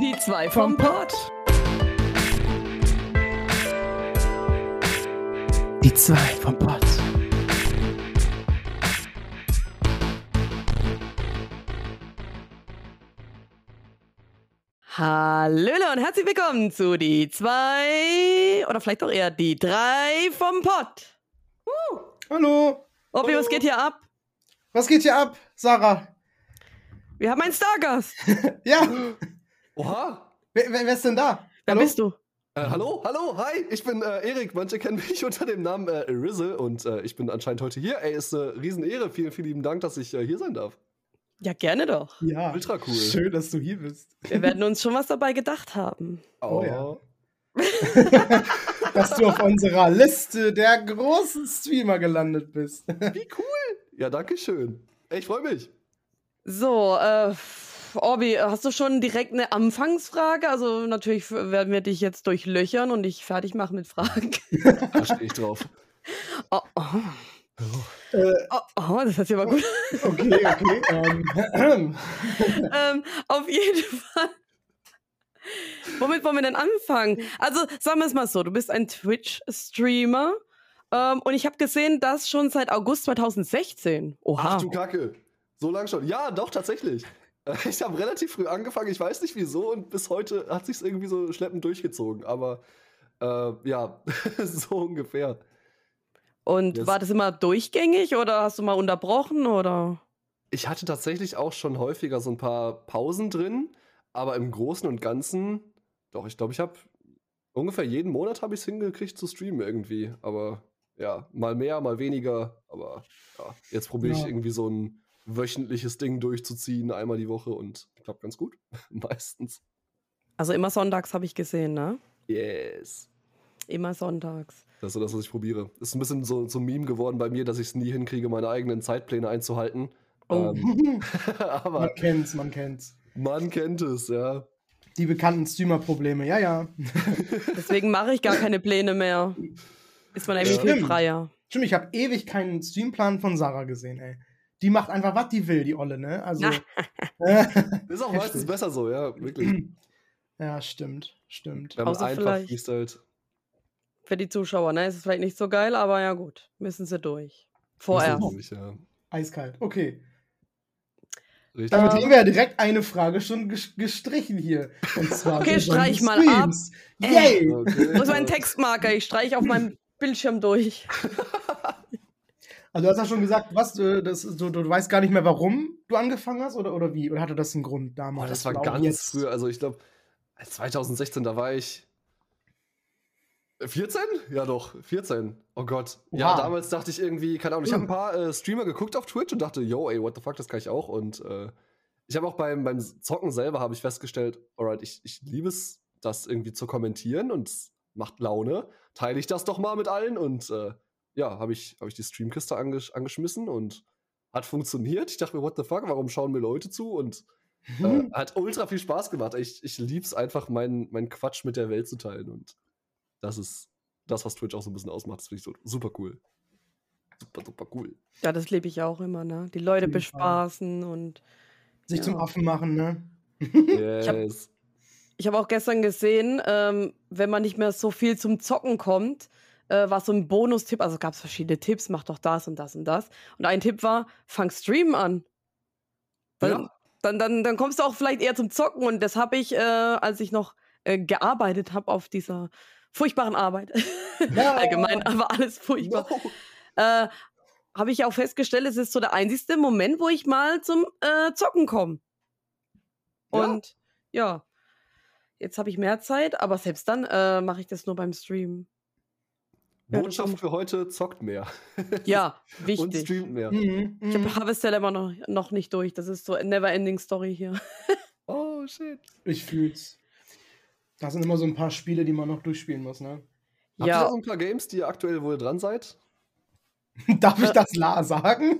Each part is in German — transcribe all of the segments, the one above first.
Die zwei vom Pott. Die zwei vom Pott. Hallöle und herzlich willkommen zu die zwei oder vielleicht doch eher die drei vom Pott. Hallo. Obi, was geht hier ab? Was geht hier ab, Sarah? Wir haben einen Stargast. Ja, Oha! wer, wer, wer ist denn da? Wer Hallo? bist du? Äh, hallo, hallo, hi, ich bin äh, Erik. Manche kennen mich unter dem Namen äh, Rizzle und äh, ich bin anscheinend heute hier. Ey, ist eine Riesenehre. Vielen, vielen lieben Dank, dass ich äh, hier sein darf. Ja, gerne doch. Ja, Ultra cool. schön, dass du hier bist. Wir werden uns schon was dabei gedacht haben. Oh ja. Dass du auf unserer Liste der großen Streamer gelandet bist. Wie cool. Ja, danke schön. Ey, ich freue mich. So, äh, Orbi, hast du schon direkt eine Anfangsfrage? Also natürlich werden wir dich jetzt durchlöchern und dich fertig machen mit Fragen. Da stehe ich drauf. Oh, oh. Äh, Oh, oh, das hat sich aber gut. okay, okay. Ähm, ähm, auf jeden Fall. Womit wollen wir denn anfangen? Also, sagen wir es mal so: Du bist ein Twitch-Streamer. Ähm, und ich habe gesehen, das schon seit August 2016. Oha. Ach du Kacke. So lang schon. Ja, doch, tatsächlich. Ich habe relativ früh angefangen, ich weiß nicht wieso, und bis heute hat sich irgendwie so schleppend durchgezogen. Aber äh, ja, so ungefähr. und yes. war das immer durchgängig oder hast du mal unterbrochen oder? Ich hatte tatsächlich auch schon häufiger so ein paar Pausen drin, aber im Großen und Ganzen, doch, ich glaube, ich habe ungefähr jeden Monat habe ich es hingekriegt zu streamen irgendwie. Aber ja, mal mehr, mal weniger. Aber ja, jetzt probiere ich Ja. irgendwie so ein wöchentliches Ding durchzuziehen, einmal die Woche und klappt ganz gut. Meistens. Also immer sonntags habe ich gesehen, ne? Yes. Immer sonntags. Das ist so das, was ich probiere. Ist ein bisschen so, so ein Meme geworden bei mir, dass ich es nie hinkriege, meine eigenen Zeitpläne einzuhalten. Oh. Ähm, aber man kennt's, man kennt's. man kennt es, ja. Die bekannten Streamer-Probleme, ja, ja. Deswegen mache ich gar keine Pläne mehr. Ist man irgendwie viel Stimmt. freier. Stimmt, ich habe ewig keinen Streamplan von Sarah gesehen, ey. Die macht einfach, was die will, die Olle, ne? Also. Ist auch meistens besser so, ja, wirklich. ja, stimmt, stimmt. Wenn man Außer einfach freestylt. Für die Zuschauer, ne? Ist es vielleicht nicht so geil, aber ja gut. Müssen sie durch. Vorerst. Natürlich, Ja, Eiskalt. Okay. richtig. Damit Ähm. haben wir ja direkt eine Frage schon ges- gestrichen hier. Und zwar Okay, streich mal Streams. ab. Yay! Okay. Wo ist mein Textmarker? Ich streiche auf meinem Bildschirm durch. Also du hast ja schon gesagt, was, du, das, du, du weißt gar nicht mehr, warum du angefangen hast oder, oder wie? Oder hatte das einen Grund damals? das war ganz jetzt? früh. Also ich glaube, 2016, da war ich 14? Ja doch, 14. Oh Gott. Ja, Oha. damals dachte ich irgendwie, keine Ahnung, ich habe ein paar äh, Streamer geguckt auf Twitch und dachte, yo, ey, what the fuck, das kann ich auch. Und äh, ich habe auch beim, beim Zocken selber habe ich festgestellt, alright, ich, ich liebe es, das irgendwie zu kommentieren und es macht Laune. Teile ich das doch mal mit allen und äh, ja, habe ich, hab ich die Streamkiste angesch angeschmissen und hat funktioniert. Ich dachte mir, what the fuck, warum schauen mir Leute zu? Und äh, hat ultra viel Spaß gemacht. Ich, ich lieb's einfach, meinen mein Quatsch mit der Welt zu teilen. Und das ist das, was Twitch auch so ein bisschen ausmacht. Das finde ich so super cool. Super, super cool. Ja, das lebe ich auch immer, ne? Die Leute bespaßen und Sich Ja. zum Affen machen, ne? Yes. ich habe auch gestern gesehen, ähm, wenn man nicht mehr so viel zum Zocken kommt, äh, war so ein Bonustipp, also gab es verschiedene Tipps, mach doch das und das und das. Und ein Tipp war, fang Streamen an. Weil Ja. dann, dann, dann kommst du auch vielleicht eher zum Zocken und das habe ich, äh, als ich noch äh, gearbeitet habe auf dieser furchtbaren Arbeit. Ja. Allgemein, aber alles furchtbar. No. Äh, habe ich auch festgestellt, es ist so der einzigste Moment, wo ich mal zum äh, Zocken komme. Ja. Und ja, jetzt habe ich mehr Zeit, aber selbst dann äh, mache ich das nur beim Stream. Ja, Botschaft für heute: zockt mehr. Ja, Und wichtig. streamt mehr. Mhm, Ich mhm. habe Harvest Dilemma noch, noch nicht durch. Das ist so eine Never-Ending Story hier. Oh, shit. Ich fühl's. Das sind immer so ein paar Spiele, die man noch durchspielen muss, ne? Habt ihr ja, so ein paar Games, die ihr aktuell wohl dran seid? Darf ich das La sagen?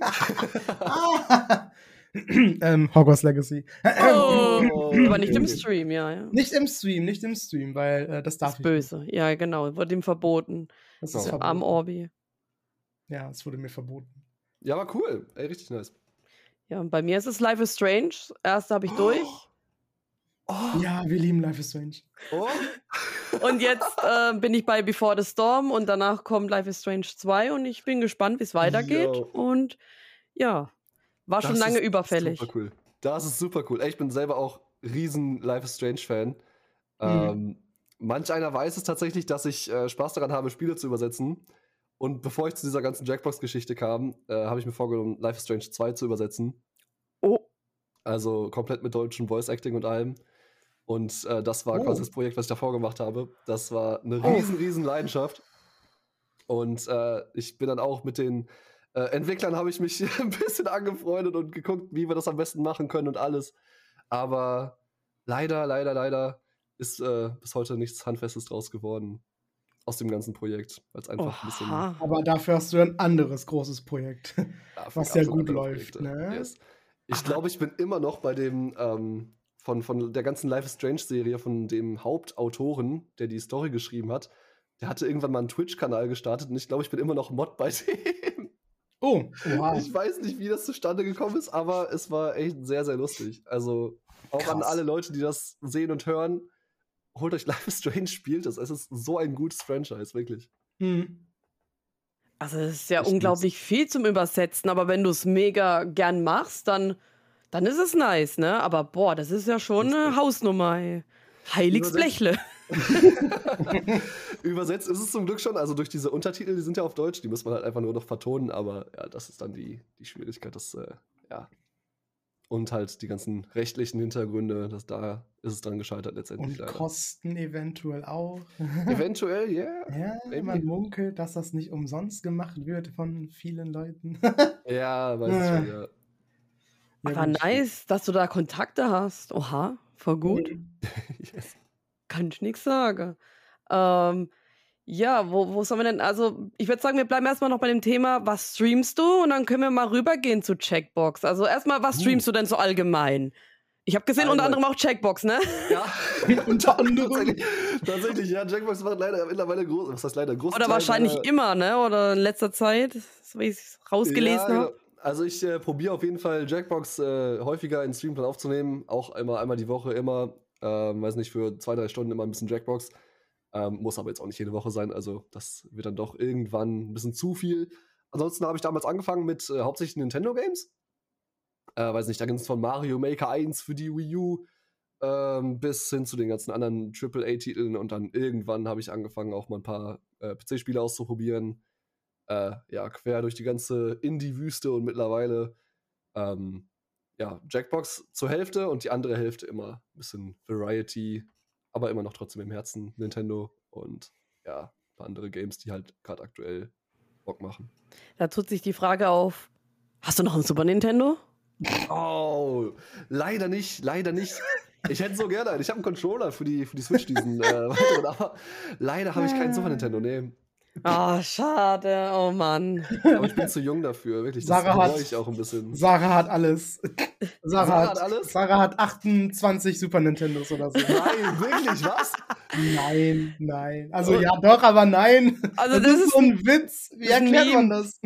Ähm, Hogwarts Legacy. Oh, aber nicht im. Stream, ja, ja. Nicht im Stream, nicht im Stream, weil äh, das darf Das ich Böse. Ja, genau. Wurde ihm verboten. nicht. Das Oh. ist Am verboten. Orbi. Ja, es wurde mir verboten. Ja, aber cool. Ey, richtig nice. Ja, und bei mir ist es Life is Strange. Erste habe ich durch. Oh, Ja, wir lieben Life is Strange. oh. Und jetzt äh, bin ich bei Before the Storm und danach kommt Life is Strange 2 und ich bin gespannt, wie es weitergeht. Yo. Und ja, war schon Das lange überfällig. Super cool. Das ist super cool. Ich bin selber auch riesen Life is Strange Fan. Ähm, manch einer weiß es tatsächlich, dass ich äh, Spaß daran habe, Spiele zu übersetzen. Und bevor ich zu dieser ganzen Jackbox-Geschichte kam, äh, habe ich mir vorgenommen, Life is Strange 2 zu übersetzen. Oh, Also komplett mit deutschem Voice Acting und allem. Und äh, das war Oh. quasi das Projekt, was ich davor gemacht habe. Das war eine Oh. riesen, riesen Leidenschaft. Und äh, ich bin dann auch mit den äh, Entwicklern habe ich mich ein bisschen angefreundet und geguckt, wie wir das am besten machen können und alles. Aber leider, leider, leider ist äh, bis heute nichts Handfestes draus geworden aus dem ganzen Projekt, weil es einfach ein bisschen oha. Aber dafür hast du ein anderes großes Projekt. Was ja gut läuft, ne? Yes. Ich glaube, ich bin immer noch bei dem, ähm, von, von der ganzen Life is Strange-Serie, von dem Hauptautoren, der die Story geschrieben hat. Der hatte irgendwann mal einen Twitch-Kanal gestartet und ich glaube, ich bin immer noch Mod bei dem. Oh, wow. Ich weiß nicht, wie das zustande gekommen ist, aber es war echt sehr, sehr lustig. Also auch an Krass. alle Leute, die das sehen und hören, holt euch Life is Strange, spielt es. Es ist so ein gutes Franchise, wirklich. Hm. Also es ist ja Ich unglaublich viel zum Übersetzen, aber wenn du es mega gern machst, dann, dann ist es nice, ne? Aber boah, das ist ja schon eine. Hausnummer. Ey. Heiligs Blechle. Übersetzt ist es zum Glück schon, also durch diese Untertitel, die sind ja auf Deutsch, die muss man halt einfach nur noch vertonen, aber ja, das ist dann die, die Schwierigkeit, das, äh, ja. Und halt die ganzen rechtlichen Hintergründe, das, da ist es dran gescheitert letztendlich Und leider. Kosten eventuell auch. Eventuell, ja. Ja, Maybe. man munkelt, dass das nicht umsonst gemacht wird von vielen Leuten. Ja, weiß ich schon, ja. Aber gut, nice, dass du da Kontakte hast. Oha, voll gut. yes. Kann ich nichts sagen. Ähm, ja, wo, wo sollen wir denn? Also, ich würde sagen, wir bleiben erstmal noch bei dem Thema, was streamst du? Und dann können wir mal rübergehen zu Checkbox. Also, erstmal, was Uh. streamst du denn so allgemein? Ich habe gesehen, unter Also- anderem auch Checkbox, ne? Ja, Unter anderem. tatsächlich, tatsächlich, ja, Jackbox macht leider mittlerweile groß, was heißt leider groß? Oder wahrscheinlich immer, ne? Oder in letzter Zeit, so wie ich es rausgelesen Ja, habe. genau. Also ich äh, probiere auf jeden Fall Jackbox äh, häufiger in Streamplan aufzunehmen, auch einmal, einmal die Woche immer, ähm, weiß nicht, für zwei, drei Stunden immer ein bisschen Jackbox. Ähm, muss aber jetzt auch nicht jede Woche sein, also das wird dann doch irgendwann ein bisschen zu viel. Ansonsten habe ich damals angefangen mit äh, hauptsächlich Nintendo Games. Äh, weiß nicht, da ging es von Mario Maker 1 für die Wii U ähm, bis hin zu den ganzen anderen AAA-Titeln und dann irgendwann habe ich angefangen, auch mal ein paar äh, PC-Spiele auszuprobieren äh, ja, quer durch die ganze Indie-Wüste und mittlerweile ähm, ja, Jackbox zur Hälfte und die andere Hälfte immer ein bisschen Variety, aber immer noch trotzdem im Herzen Nintendo und ja, ein paar andere Games, die halt gerade aktuell Bock machen. Da tut sich die Frage auf: Hast du noch ein Super Nintendo? Oh, leider nicht, leider nicht. Ich hätte so gerne einen. Ich habe einen Controller für die, für die Switch, diesen äh, weiteren, aber leider habe ich keinen Super Nintendo. Nee, Ah, schade, oh Mann. aber ich bin zu jung dafür, wirklich. Das Sarah hat- ich auch ein bisschen. Sarah hat alles. Sarah, Sarah hat, hat alles? Sarah hat 28 Super Nintendos oder so. Nein, wirklich, was? nein, nein. Also ja, doch, aber nein. Also, das ist so ein Witz. Wie ist erklärt man Meme. das?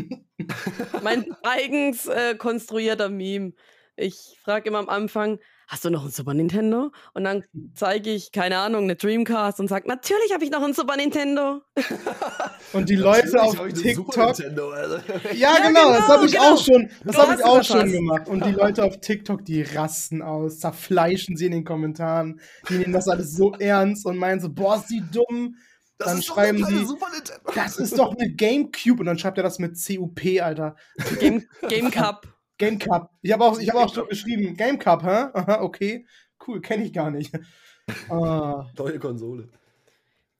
mein eigens äh, konstruierter Meme. Ich frage immer am Anfang, hast du noch ein Super Nintendo? Und dann zeige ich, keine Ahnung, eine Dreamcast und sage, natürlich habe ich noch ein Super Nintendo. Und die Leute Natürlich auf TikTok. Ja, Ja, genau, das genau, habe ich genau. auch schon. Das habe ich auch das schon gemacht. Und die Leute auf TikTok, die rasten aus, zerfleischen sie in den Kommentaren. Die nehmen das alles so ernst und meinen so, boah, ist die dumm. Das Dann ist doch schreiben sie, Super Nintendo. das ist doch eine Gamecube. Und dann schreibt er das mit CUP, Alter. Game, Game Cup. Game Cup. Ich habe auch, ich hab auch schon geschrieben, Game Cup, hä? Aha, okay. Cool, kenne ich gar nicht. Ah, Neue Konsole.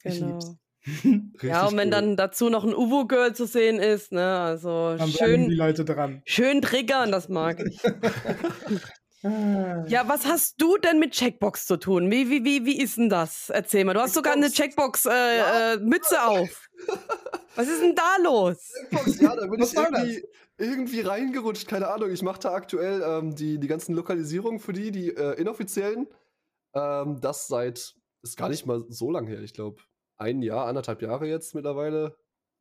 Ich Genau. lieb's. Ja, und wenn cool. dann dazu noch ein Uvo-Girl zu sehen ist, ne, also dann bleiben die schön, Leute dran. schön triggern, das mag ich. Ah. Ja, was hast du denn mit Checkbox zu tun? Wie, wie, wie, wie ist denn das? Erzähl mal. Du hast sogar eine Checkbox. Checkbox-Mütze äh, Ja. äh, Mütze auf. Was ist denn da los? Xbox, ja, da bin ich irgendwie, irgendwie reingerutscht. Keine Ahnung. Ich mache da aktuell ähm, die, die ganzen Lokalisierungen für die, die äh, inoffiziellen. Ähm, das seit, ist gar nicht mal so lang her. Ich glaube, ein Jahr, anderthalb Jahre jetzt mittlerweile.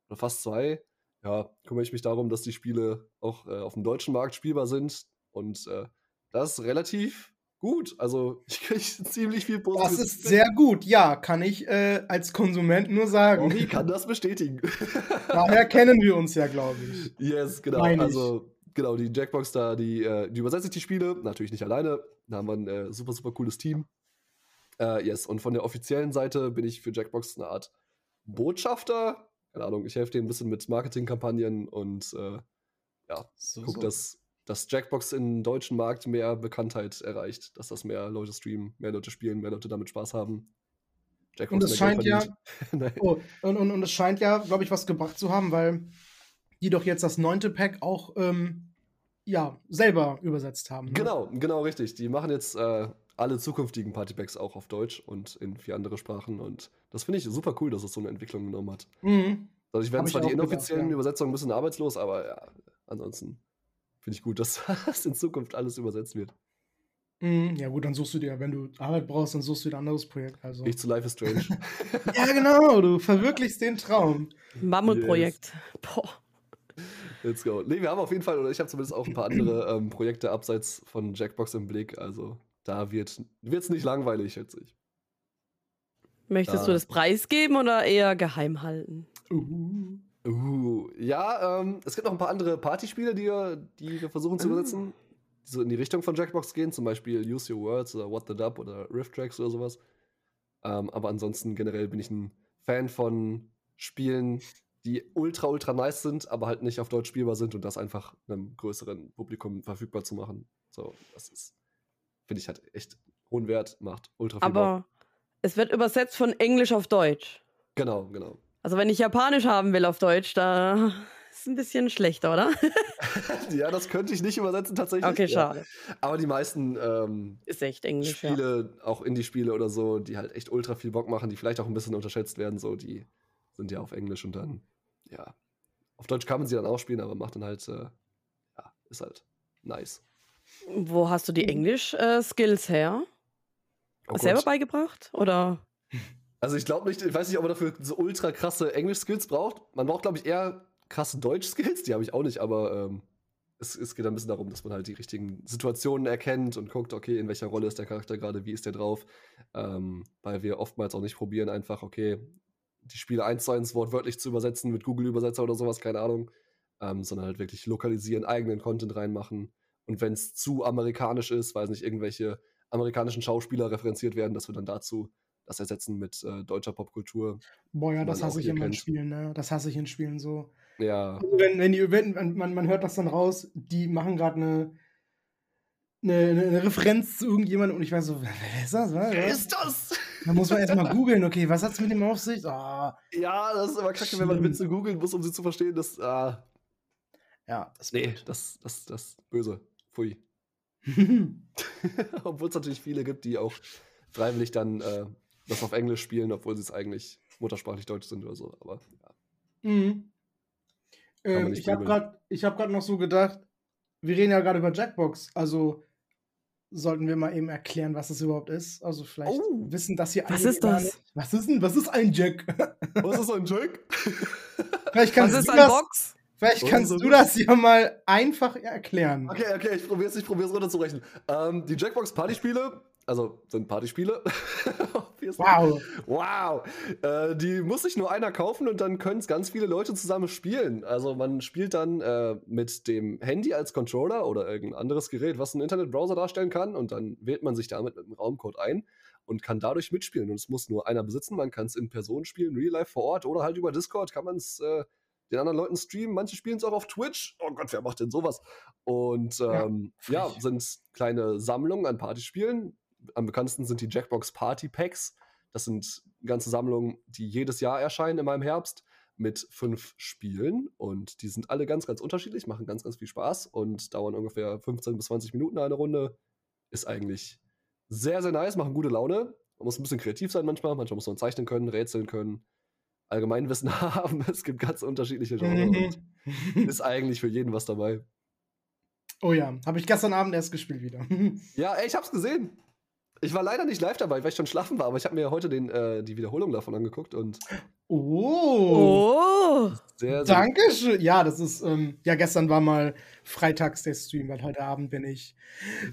Oder fast zwei. Ja, kümmere ich mich darum, dass die Spiele auch äh, auf dem deutschen Markt spielbar sind. Und äh, das ist relativ gut. Also ich kriege ziemlich viel Das positives ist Feedback. sehr gut, ja, kann ich äh, als Konsument nur sagen. Romy kann das bestätigen. Daher kennen wir uns ja, glaube ich. yes, genau. Meine ich. Also, genau, die Jackbox da, die, äh, die übersetzt die Spiele. Natürlich nicht alleine. Da haben wir ein äh, super, super cooles Team. Äh, yes, und von der offiziellen Seite bin ich für Jackbox eine Art Botschafter. Keine Ahnung, ich helfe denen ein bisschen mit Marketingkampagnen und äh, ja, So, guck, so. dass, dass Jackbox im deutschen Markt mehr Bekanntheit erreicht, dass das mehr Leute streamen, mehr Leute spielen, mehr Leute damit Spaß haben. Jackbox Und es scheint ja, oh, und, und, und es scheint ja, glaube ich, was gebracht zu haben, weil die doch jetzt das neunte Pack auch ähm, ja, selber übersetzt haben. Ne? Genau, genau richtig. Die machen jetzt äh, alle zukünftigen Partypacks auch auf Deutsch und in vier andere Sprachen. Und das finde ich super cool, dass es so eine Entwicklung genommen hat. Mhm. Also ich werden ich zwar die auch gedacht, inoffiziellen ja. Übersetzungen ein bisschen arbeitslos, aber ja, ansonsten finde ich gut, dass das in Zukunft alles übersetzt wird. Mhm. Ja, gut, dann suchst du dir, wenn du Arbeit brauchst, dann suchst du dir ein anderes Projekt. Also. Ich zu Life is Strange. Ja, genau, du verwirklichst den Traum. Mammutprojekt. Boah. Let's go. Nee, wir haben auf jeden Fall, oder ich habe zumindest auch ein paar andere ähm, Projekte abseits von Jackbox im Blick. Also da wird es nicht langweilig, schätze ich. Möchtest Ah. du das preisgeben oder eher geheim halten? Uh. Uh, ja, ähm, es gibt noch ein paar andere Partyspiele, die wir, die wir versuchen zu Ah. übersetzen, die so in die Richtung von Jackbox gehen, zum Beispiel Use Your Words oder What the Dub oder Riff Tracks oder sowas. Ähm, aber ansonsten generell bin ich ein Fan von Spielen, die ultra, ultra nice sind, aber halt nicht auf Deutsch spielbar sind und das einfach einem größeren Publikum verfügbar zu machen. So, das ist, finde ich, hat echt hohen Wert, macht ultra viel Bock. Aber es wird übersetzt von Englisch auf Deutsch. Genau, genau. Also wenn ich Japanisch haben will auf Deutsch, da ist ein bisschen schlechter, oder? ja, das könnte ich nicht übersetzen tatsächlich. Okay, ja. schade. Aber die meisten ähm, Ist echt Englisch, ja. Spiele, auch Indie-Spiele oder so, die halt echt ultra viel Bock machen, die vielleicht auch ein bisschen unterschätzt werden, so, die sind ja auf Englisch und dann, ja. Auf Deutsch kann man sie dann auch spielen, aber macht dann halt, äh, ja, ist halt nice. Wo hast du die Englisch-Skills her? Oh Selber beigebracht? Oder? Also ich glaube nicht, ich weiß nicht, ob man dafür so ultra krasse Englisch-Skills braucht. Man braucht, glaube ich, eher krasse Deutsch-Skills, die habe ich auch nicht, aber ähm, es, es geht ein bisschen darum, dass man halt die richtigen Situationen erkennt und guckt, okay, in welcher Rolle ist der Charakter gerade, wie ist der drauf. Ähm, weil wir oftmals auch nicht probieren, einfach, okay, die Spiele eins zu eins wortwörtlich zu übersetzen mit Google-Übersetzer oder sowas, keine Ahnung. Ähm, sondern halt wirklich lokalisieren, eigenen Content reinmachen. Und wenn es zu amerikanisch ist, weiß nicht, irgendwelche amerikanischen Schauspieler referenziert werden, dass wir dann dazu das ersetzen mit äh, deutscher Popkultur. Boah, ja, das hasse ich immer in kennt. Spielen, ne? Das hasse ich in Spielen so. Ja, Also wenn, wenn die, wenn, man, man hört das dann raus, die machen gerade eine, eine, eine Referenz zu irgendjemandem und ich weiß so, wer ist das? Was? Wer ist das? Dann muss man erstmal googeln, okay, was hat's mit dem auf sich? Ah, Ja, das ist immer kacke, wenn man Schlimm. Witze googeln muss, um sie zu verstehen. Das, ah, ja, das nee, das, das, das böse. Pfui. obwohl es natürlich viele gibt, die auch freiwillig dann äh, das auf Englisch spielen, obwohl sie es eigentlich muttersprachlich Deutsch sind oder so. Aber ja. Mhm. Ähm, ich habe gerade hab grad noch so gedacht, wir reden ja gerade über Jackbox, also sollten wir mal eben erklären, was das überhaupt ist. Also vielleicht Oh. wissen das hier Was ist das? Was ist denn, was ist ein Jack? Was ist ein Jack? vielleicht Was kannst, ist du, ein das, Box? vielleicht kannst so du das ja mal einfach erklären. Okay, okay, ich probiere es ich runterzurechnen. Ähm, die Jackbox Partyspiele, also sind Partyspiele. Wow. Wow! Äh, die muss sich nur einer kaufen und dann können es ganz viele Leute zusammen spielen. Also man spielt dann äh, mit dem Handy als Controller oder irgendein anderes Gerät, was einen Internetbrowser darstellen kann und dann wählt man sich damit mit einem Raumcode ein und kann dadurch mitspielen. Und es muss nur einer besitzen. Man kann es in Person spielen, real life vor Ort oder halt über Discord kann man es äh, den anderen Leuten streamen. Manche spielen es auch auf Twitch. Oh Gott, wer macht denn sowas? Und Ja, ähm, ja, frech. sind kleine Sammlungen an Partyspielen. Am bekanntesten sind die Jackbox Party Packs. Das sind ganze Sammlungen, die jedes Jahr erscheinen in meinem Herbst mit fünf Spielen. Und die sind alle ganz, ganz unterschiedlich, machen ganz, ganz viel Spaß und dauern ungefähr 15 bis 20 Minuten eine Runde. Ist eigentlich sehr, sehr nice, machen gute Laune. Man muss ein bisschen kreativ sein manchmal. Manchmal muss man zeichnen können, rätseln können, Allgemeinwissen haben. Es gibt ganz unterschiedliche Genres. Mhm. ist eigentlich für jeden was dabei. Oh ja, habe ich gestern Abend erst gespielt wieder. Ja, ey, ich hab's gesehen. Ich war leider nicht live dabei, weil ich schon schlafen war, aber ich habe mir heute den, äh, die Wiederholung davon angeguckt und Oh. Oh. sehr, sehr Dankeschön. Ja, das ist, ähm, ja, gestern war mal freitags der Stream, weil heute Abend bin ich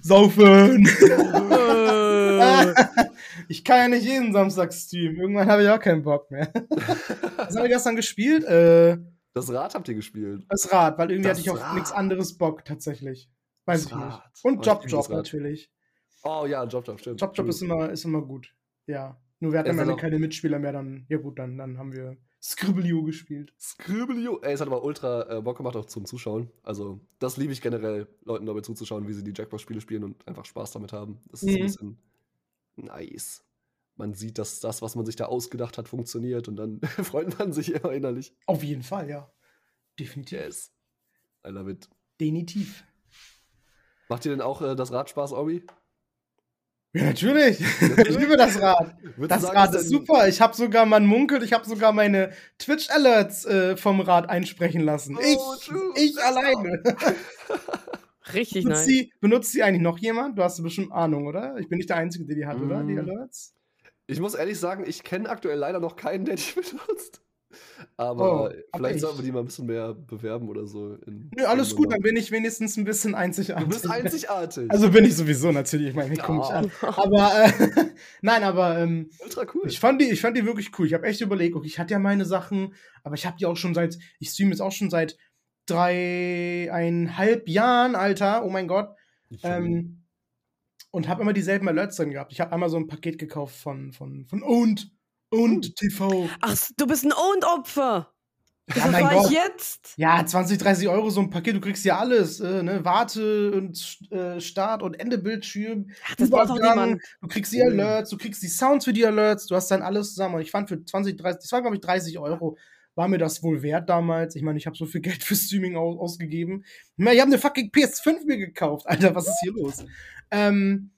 saufen. Äh. ich kann ja nicht jeden Samstag streamen. Irgendwann habe ich auch keinen Bock mehr. Was haben wir gestern gespielt? Äh, Das Rad habt ihr gespielt. das Rad, weil irgendwie Das hatte ich auf nichts anderes Bock tatsächlich. Weiß Das ich nicht. Rad. Und Oh, ich Job liebe Job das Rad. natürlich. Oh ja, Job Job, stimmt. Job Job ist immer, ist immer gut. Ja. Nur wir hatten am Ende keine Mitspieler mehr, dann, ja gut, dann, dann haben wir Scribblio gespielt. Scribblio. Ey, es hat aber ultra äh, Bock gemacht auch zum Zuschauen. Also, das liebe ich generell, Leuten dabei zuzuschauen, wie sie die Jackbox-Spiele spielen und einfach Spaß damit haben. Das ist Mhm. ein bisschen nice. Man sieht, dass das, was man sich da ausgedacht hat, funktioniert und dann freut man sich immer innerlich. Auf jeden Fall, ja. Definitiv. Yes. I love it. Definitiv. Macht ihr denn auch äh, das Rad Spaß, Obi? Ja, natürlich. ich liebe das Rad. Das sagen, Rad ist super. Ich habe sogar, man munkelt, ich habe sogar meine Twitch-Alerts äh, vom Rad einsprechen lassen. Oh, ich, true. ich alleine. Richtig benutzt, nice. sie, benutzt sie eigentlich noch jemand? Du hast bestimmt Ahnung, oder? Ich bin nicht der Einzige, der die hat, oder? Die Mm. Alerts? Ich muss ehrlich sagen, ich kenne aktuell leider noch keinen, der die benutzt. Aber Oh, vielleicht ich. sollten wir die mal ein bisschen mehr bewerben oder so. in- Nö, alles gut, dann bin ich wenigstens ein bisschen einzigartig. Du bist einzigartig. Also bin ich sowieso natürlich, ich meine, ich komme nicht Ja. an. Aber äh, nein, aber ähm, ultra cool. ich fand die, ich fand die wirklich cool. Ich habe echt überlegt, okay, ich hatte ja meine Sachen, aber ich habe die auch schon seit, ich streame jetzt auch schon seit dreieinhalb Jahren, Alter. Oh mein Gott. Ähm, und habe immer dieselben Alerts drin gehabt. Ich habe einmal so ein Paket gekauft von, von, von Owned, Owned TV. Ach, du bist ein Owned-Opfer. Das Ja, mein ich Gott. jetzt. Ja, 20, 30 Euro so ein Paket, du kriegst ja alles, äh, ne? Warte und äh, Start- und Endebildschirm. Ach, das braucht Übergang, niemand. Du kriegst die. Alerts, du kriegst die Sounds für die Alerts, du hast dann alles zusammen. Und ich fand für 20, 30, das war glaube ich 30 Euro, war mir das wohl wert damals. Ich meine, ich habe so viel Geld für Streaming au ausgegeben. Ich meine, ich habe eine fucking PS5 mir gekauft, Alter, was ist hier los? Ähm,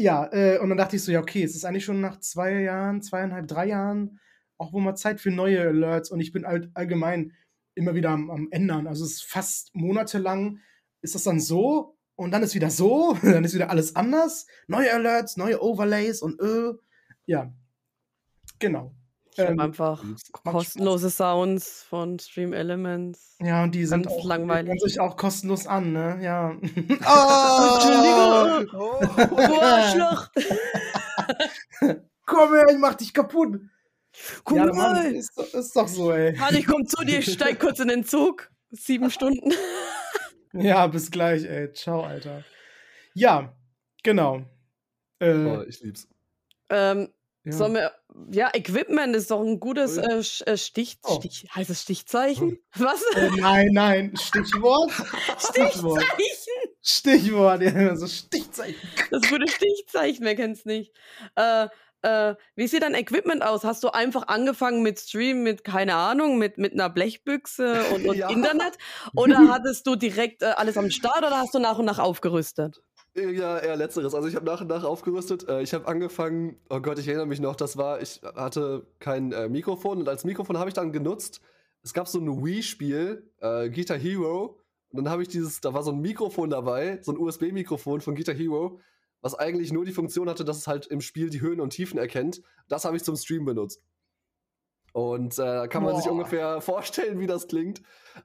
ja, äh, und dann dachte ich so, ja, okay, es ist eigentlich schon nach zwei Jahren, zweieinhalb, drei Jahren auch wohl mal Zeit für neue Alerts. Und ich bin halt allgemein immer wieder am, am ändern. Also es ist fast monatelang ist das dann so und dann ist wieder so, dann ist wieder alles anders. Neue Alerts, neue Overlays und äh, ja. Genau. Ich habe Ähm, einfach kostenlose Sounds von Stream Elements. ja, und die sind auch, langweilig. die sich auch kostenlos an, ne? Ja. Entschuldigung. Oh, Du Arschloch! Komm her, ich mach dich kaputt. Guck ja, mal! Mann, ist, doch- ist doch so, ey. Mann, ich komm zu dir, ich steig kurz in den Zug. Sieben Stunden. Ja, bis gleich, ey. Ciao, Alter. Ja, genau. Äh, oh, ich lieb's. Ähm, ja. sollen wir, ja, Equipment ist doch ein gutes äh, äh, Stich, Oh. Stich. Heißt es Stichzeichen? Was? Äh, nein, nein, Stichwort. Stichzeichen? Stichwort, ja, so Stichzeichen. Das gute Stichzeichen, wer kennt's nicht? Äh, äh, wie sieht dein Equipment aus? Hast du einfach angefangen mit Stream, mit, keine Ahnung, mit, mit einer Blechbüchse und, und Ja. Internet? Oder hattest du direkt äh, alles am Start oder hast du nach und nach aufgerüstet? Ja, eher letzteres. Also ich habe nach und nach aufgerüstet. Äh, ich habe angefangen, oh Gott, ich erinnere mich noch, das war, ich hatte kein äh, Mikrofon und als Mikrofon habe ich dann genutzt. Es gab so ein Wii-Spiel, äh, Guitar Hero. Und dann habe ich dieses, da war so ein Mikrofon dabei, so ein USB-Mikrofon von Guitar Hero, was eigentlich nur die Funktion hatte, dass es halt im Spiel die Höhen und Tiefen erkennt. Das habe ich zum Stream benutzt. Und äh, da kann man sich Boah. ungefähr vorstellen, wie das klingt.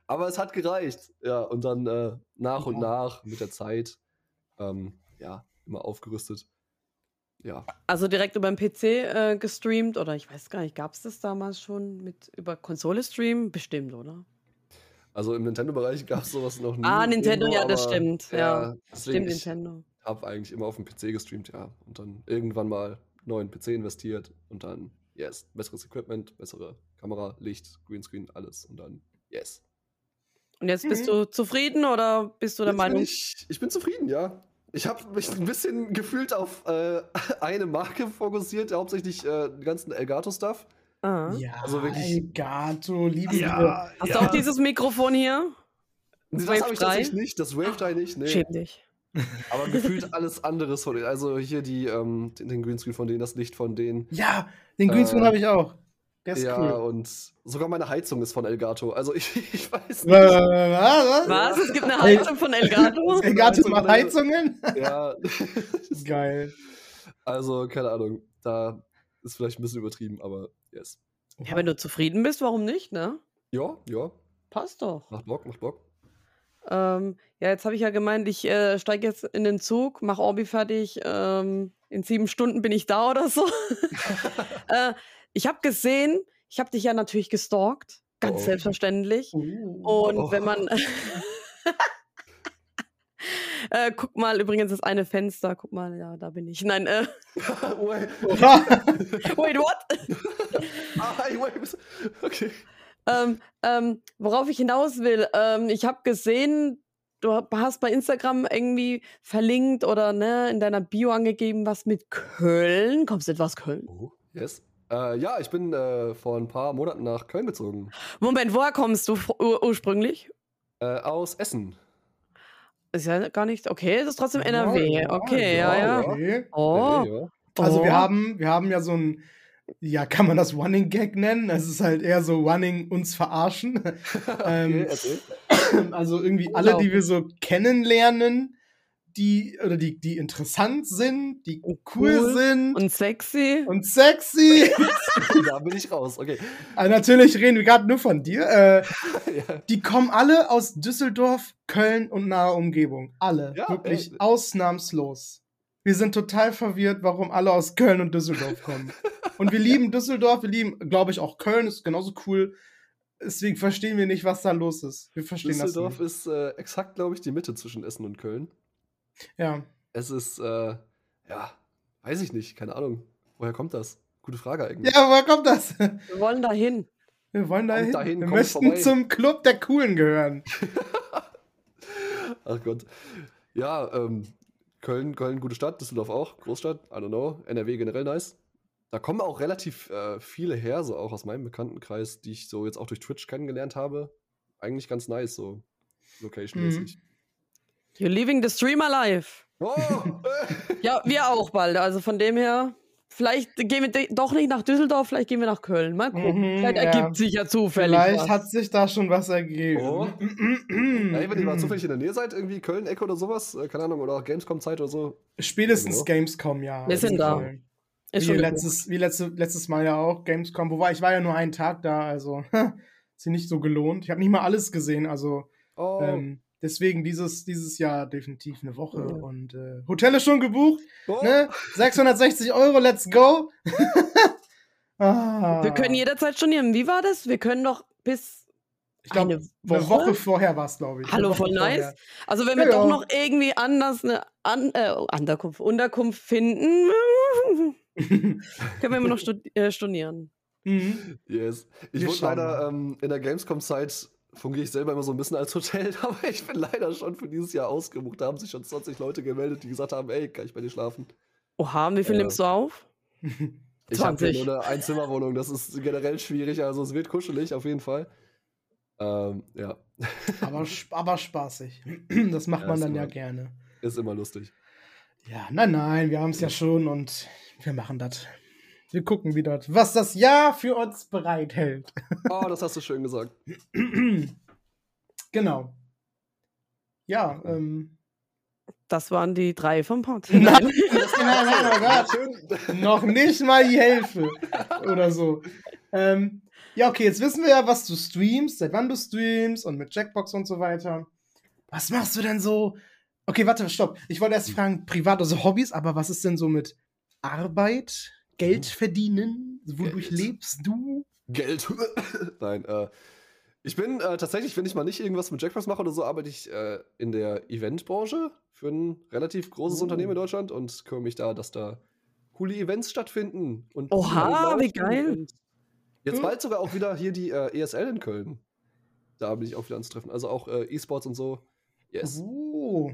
Aber es hat gereicht. Ja, und dann äh, nach und nach mit der Zeit, ähm, ja, immer aufgerüstet. Ja. Also direkt über den PC äh, gestreamt oder ich weiß gar nicht, gab es das damals schon mit über Konsole streamen? Bestimmt, oder? Also im Nintendo-Bereich gab es sowas noch nie. Ah, Nintendo, irgendwo, ja, das aber, stimmt, ja. Deswegen, Stimmt, ich Nintendo. habe eigentlich immer auf dem PC gestreamt, ja. Und dann irgendwann mal neuen PC investiert und dann, yes, besseres Equipment, bessere Kamera, Licht, Greenscreen, alles. Und dann, yes. Und jetzt bist Mhm. du zufrieden oder bist du der Jetzt bin Meinung? Ich, ich bin zufrieden, ja. Ich habe mich ein bisschen gefühlt auf äh, eine Marke fokussiert, hauptsächlich äh, den ganzen Elgato-Stuff. Ah. Ja, Also wirklich- Elgato, liebe Ja, Hast ja. du auch dieses Mikrofon hier? Das Wave habe ich 3? tatsächlich nicht, das Wave 3 nicht, nee. Schäm dich. Aber gefühlt alles anderes von denen. Also hier die, ähm, den, den Greenscreen von denen, das Licht von denen. Ja, den Greenscreen Äh, habe ich auch. Der ist ja, cool. und sogar meine Heizung ist von Elgato. Also ich, ich weiß Äh, nicht. was? Was? Es gibt eine Heizung von Elgato? Elgato Heizung, macht? Heizungen? ja. Geil. Also, keine Ahnung. Da ist vielleicht ein bisschen übertrieben, aber yes. Ja, wenn du zufrieden bist, warum nicht, ne? Ja, ja. Passt doch. Macht Bock, macht Bock. Ähm, ja, jetzt habe ich ja gemeint, ich äh, steige jetzt in den Zug, mache Orbi fertig. Ähm, in sieben Stunden bin ich da oder so. äh, ich habe gesehen, ich habe dich ja natürlich gestalkt, ganz Oh. selbstverständlich. Uh. Und Oh. wenn man. äh, guck mal, übrigens das eine Fenster. Guck mal, ja, da bin ich. Nein, äh, wait, what? ah, Okay. ähm, ähm, worauf ich hinaus will, ähm, ich habe gesehen, du hast bei Instagram irgendwie verlinkt oder ne, in deiner Bio angegeben, was mit Köln. Kommst du etwas Köln? Oh, yes. Äh, ja, ich bin äh, vor ein paar Monaten nach Köln gezogen. Moment, woher kommst du ur ursprünglich? Äh, aus Essen. Ist ja gar nicht. Okay, es ist trotzdem NRW. ja, okay, ja, ja, ja. Okay. Oh. Also wir oh. haben, wir haben ja so ein, ja, kann man das Running Gag nennen? Es ist halt eher so Running uns verarschen. Ähm, Okay, also irgendwie alle, die wir so kennenlernen, die, oder die, die interessant sind, die Und cool, cool sind Und sexy. und sexy. da bin ich raus. Okay. Aber natürlich reden wir gerade nur von dir. Äh, ja. die kommen alle aus Düsseldorf, Köln und naher Umgebung. Alle. Ja, wirklich ey. ausnahmslos. Wir sind total verwirrt, warum alle aus Köln und Düsseldorf kommen. und wir lieben Düsseldorf, wir lieben, glaube ich, auch Köln, ist genauso cool. Deswegen verstehen wir nicht, was da los ist. Wir verstehen Düsseldorf das ist äh, exakt, glaube ich, die Mitte zwischen Essen und Köln. Ja. Es ist, äh, ja, weiß ich nicht, keine Ahnung. Woher kommt das? Gute Frage eigentlich. ja, woher kommt das? Wir wollen dahin. Wir wollen dahin. dahin, wir kommt möchten vorbei. zum Club der Coolen gehören. Ach Gott. Ja, ähm, Köln, Köln, gute Stadt, Düsseldorf auch, Großstadt, I don't know. NRW generell nice. Da kommen auch relativ äh, viele her, so auch aus meinem Bekanntenkreis, die ich so jetzt auch durch Twitch kennengelernt habe. Eigentlich ganz nice, so location-mäßig. You're living the streamer life. Oh! Ja, wir auch bald. Also von dem her, vielleicht gehen wir doch nicht nach Düsseldorf, vielleicht gehen wir nach Köln. Mal gucken. Mhm, vielleicht ja. ergibt sich ja zufällig. Vielleicht was. hat sich da schon was ergeben. Oh. Ey, wenn ihr mal zufällig in der Nähe seid, irgendwie Köln-Ecke oder sowas, äh, keine Ahnung, oder auch Gamescom-Zeit oder so. Spätestens Genau. Gamescom, ja. Wir sind in da. Köln. Ist Wie, schon letztes, wie letzte, letztes Mal ja auch, Gamescom. Wobei, ich war ja nur einen Tag da, also hat sich nicht so gelohnt. Ich habe nicht mal alles gesehen, also Oh, ähm, deswegen dieses, dieses Jahr definitiv eine Woche. Ja. Und äh, Hotel ist schon gebucht, oh. ne? 660 Euro, let's go. ah, Wir können jederzeit stornieren. Wie war das? Wir können doch bis ich glaub, eine eine Woche. Woche, vorher war es, glaube ich. Hallo, voll nice. vorher. Also wenn wir Ja, doch ja. noch irgendwie anders eine An äh, Unterkunft, Unterkunft finden, können wir immer noch äh, stornieren. mhm. Yes. Ich Wir wurde schauen leider ähm, in der Gamescom-Zeit fungiere ich selber immer so ein bisschen als Hotel, aber ich bin leider schon für dieses Jahr ausgebucht. Da haben sich schon 20 Leute gemeldet, die gesagt haben, ey, kann ich bei dir schlafen? Oha, wie viel Äh, nimmst du auf? Ich habe 20. nur eine Einzimmerwohnung, das ist generell schwierig, also es wird kuschelig auf jeden Fall. Ähm, ja, aber, aber spaßig. Das macht Ja, man dann ja immer- gerne. ist immer lustig. Ja, nein, nein, wir haben es ja schon und wir machen das. Wir gucken, wie das, was das Jahr für uns bereithält. Oh, das hast du schön gesagt. genau. Ja, ähm. Das waren die drei vom Pod. Nein, Nein. nein, nein, oh Gott. Noch nicht mal die Hälfte. Oder so. Ähm, ja, okay, jetzt wissen wir ja, was du streamst, seit wann du streamst und mit Jackbox und so weiter. Was machst du denn so? Okay, warte, stopp. Ich wollte erst fragen, privat, also Hobbys, aber was ist denn so mit Arbeit, Geld verdienen? Wodurch Geld. lebst du? Geld. Nein, äh, ich bin äh, tatsächlich, wenn ich mal nicht irgendwas mit Jackbox mache oder so, arbeite ich äh, in der Eventbranche für ein relativ großes Oh. Unternehmen in Deutschland und kümmere mich da, dass da coole Events stattfinden. Und Oha, wie geil. Und Jetzt Hm. bald sogar auch wieder hier die äh, ESL in Köln. Da bin ich auch wieder anzutreffen. Also auch äh, E-Sports und so. Yes. Oh.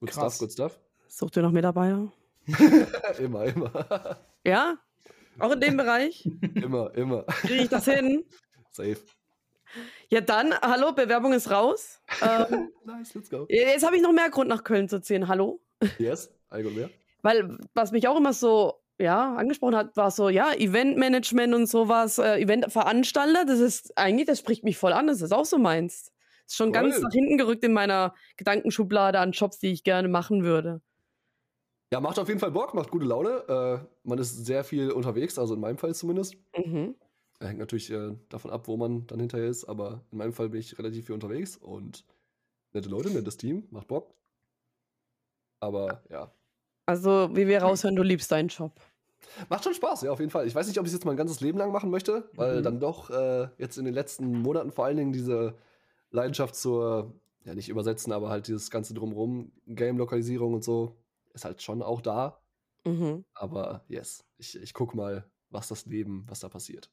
Good krass. stuff, good stuff. Sucht ihr noch Mitarbeiter? immer, immer. Ja? Auch in dem Bereich? immer, immer. Kriege ich das hin? Safe. Ja, dann, hallo, Bewerbung ist raus. Ähm, Nice, let's go. jetzt habe ich noch mehr Grund, nach Köln zu ziehen. Hallo? Yes, got mehr. Weil, was mich auch immer so, ja, angesprochen hat, war so, ja, Eventmanagement und sowas, äh, Eventveranstalter, das ist eigentlich, das spricht mich voll an, das ist auch so meins. Ist schon ganz Voll. nach hinten gerückt in meiner Gedankenschublade an Jobs, die ich gerne machen würde. Ja, macht auf jeden Fall Bock, macht gute Laune. Äh, man ist sehr viel unterwegs, also in meinem Fall zumindest. Mhm. Hängt natürlich äh, davon ab, wo man dann hinterher ist, aber in meinem Fall bin ich relativ viel unterwegs und nette Leute, nettes Team, macht Bock. Aber ja, Also, wie wir raushören, du liebst deinen Job. macht schon Spaß, ja, auf jeden Fall. Ich weiß nicht, ob ich es jetzt mein ganzes Leben lang machen möchte, weil Mhm. dann doch äh, jetzt in den letzten Monaten vor allen Dingen diese Leidenschaft zur, ja, nicht übersetzen, aber halt dieses ganze Drumrum, Game-Lokalisierung und so, ist halt schon auch da. Mhm. Aber yes, ich, ich guck mal, was das Leben, was da passiert.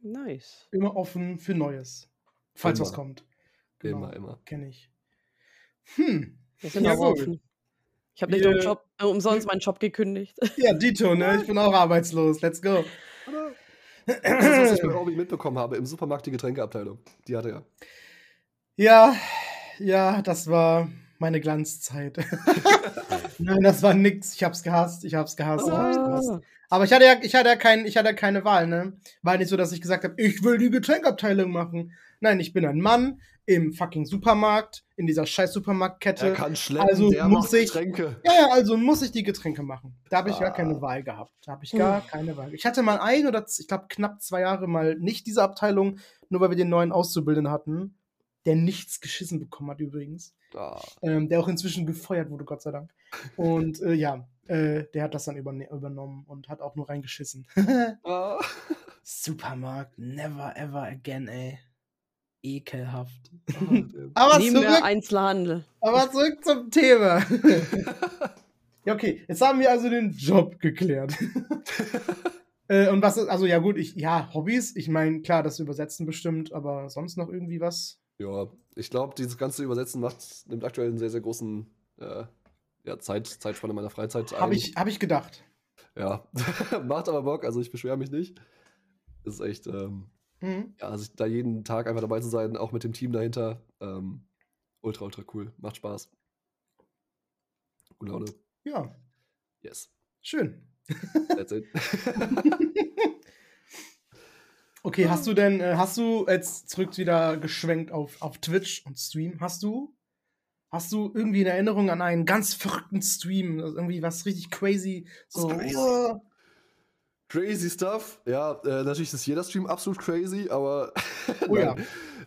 Nice. Immer offen für Neues. Falls Immer. was kommt. Genau. Immer, immer. Kenne ich. Hm. Wir sind Ja, gut. offen. Ich habe nicht Wir- um Job, äh, umsonst meinen Job gekündigt. Ja, Dito, ne? Ich bin auch arbeitslos. Let's go. Das ist, was ich bei Obi mitbekommen habe, im Supermarkt die Getränkeabteilung. Die hatte er. Ja, ja, das war meine Glanzzeit. Nein, das war nix. Ich hab's gehasst. Ich hab's gehasst. Ich hab's gehasst. Ah. Aber ich hatte ja, ich hatte ja, kein, ich hatte ja keine Wahl, ne? War nicht so, dass ich gesagt habe, ich will die Getränkabteilung machen. Nein, ich bin ein Mann im fucking Supermarkt, in dieser scheiß Supermarktkette. Er kann schleppen, also der muss ich- Getränke. Ja, ja, also muss ich die Getränke machen. Da habe ich gar Ah. keine Wahl gehabt. Da habe ich gar Hm. keine Wahl. Ich hatte mal ein oder ich glaube knapp zwei Jahre mal nicht diese Abteilung, nur weil wir den neuen Auszubildenden hatten, der nichts geschissen bekommen hat übrigens. Ah, Ähm, der auch inzwischen gefeuert wurde, Gott sei Dank. Und äh, ja, äh, der hat das dann überne übernommen und hat auch nur reingeschissen. ah. Supermarkt, never ever again, ey. Ekelhaft. Aber mehr zurück, Einzelhandel. aber zurück zum Thema. ja, okay, jetzt haben wir also den Job geklärt. äh, und was ist, also ja gut, ich, ja, Hobbys, ich meine, klar, das Übersetzen bestimmt, aber sonst noch irgendwie was? Ja, ich glaube, dieses ganze Übersetzen macht, nimmt aktuell einen sehr, sehr großen äh, ja, Zeit, Zeitspanne meiner Freizeit ein. Habe ich, hab ich gedacht. Ja, macht aber Bock, also ich beschwere mich nicht. Es ist echt, ähm, Mhm. ja, also da jeden Tag einfach dabei zu sein, auch mit dem Team dahinter, ähm, ultra, ultra cool. Macht Spaß. Gute Laune. Ja, Yes. schön. That's it. Okay, hast du denn, äh, hast du jetzt zurück wieder geschwenkt auf, auf Twitch und Stream? Hast du? Hast du irgendwie eine Erinnerung an einen ganz verrückten Stream? Also irgendwie was richtig crazy? So, crazy? oh, Crazy Stuff. Ja, äh, natürlich ist jeder Stream absolut crazy, aber Oh ja.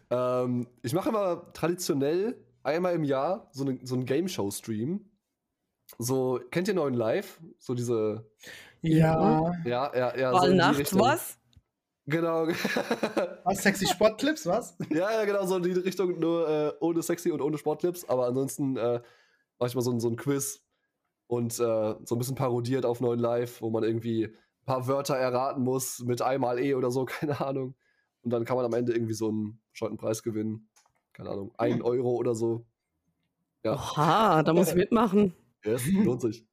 Ähm, ich mache immer traditionell einmal im Jahr so, ne, so einen Game Show Stream. So, kennt ihr neuen Live? So diese, ja. ja, ja, ja. so Richtung. was? Genau. Was, sexy Sportclips, was? ja, ja, genau, so in die Richtung, nur äh, ohne sexy und ohne Sportclips. Aber ansonsten äh, mache ich mal so, ein- so ein Quiz und äh, so ein bisschen parodiert auf neuen Live, wo man irgendwie ein paar Wörter erraten muss mit einmal E oder so, keine Ahnung. Und dann kann man am Ende irgendwie so einen bescheuerten Preis gewinnen. Keine Ahnung, ein Euro oder so. Ja, Oha, da muss ich mitmachen. yes, lohnt sich.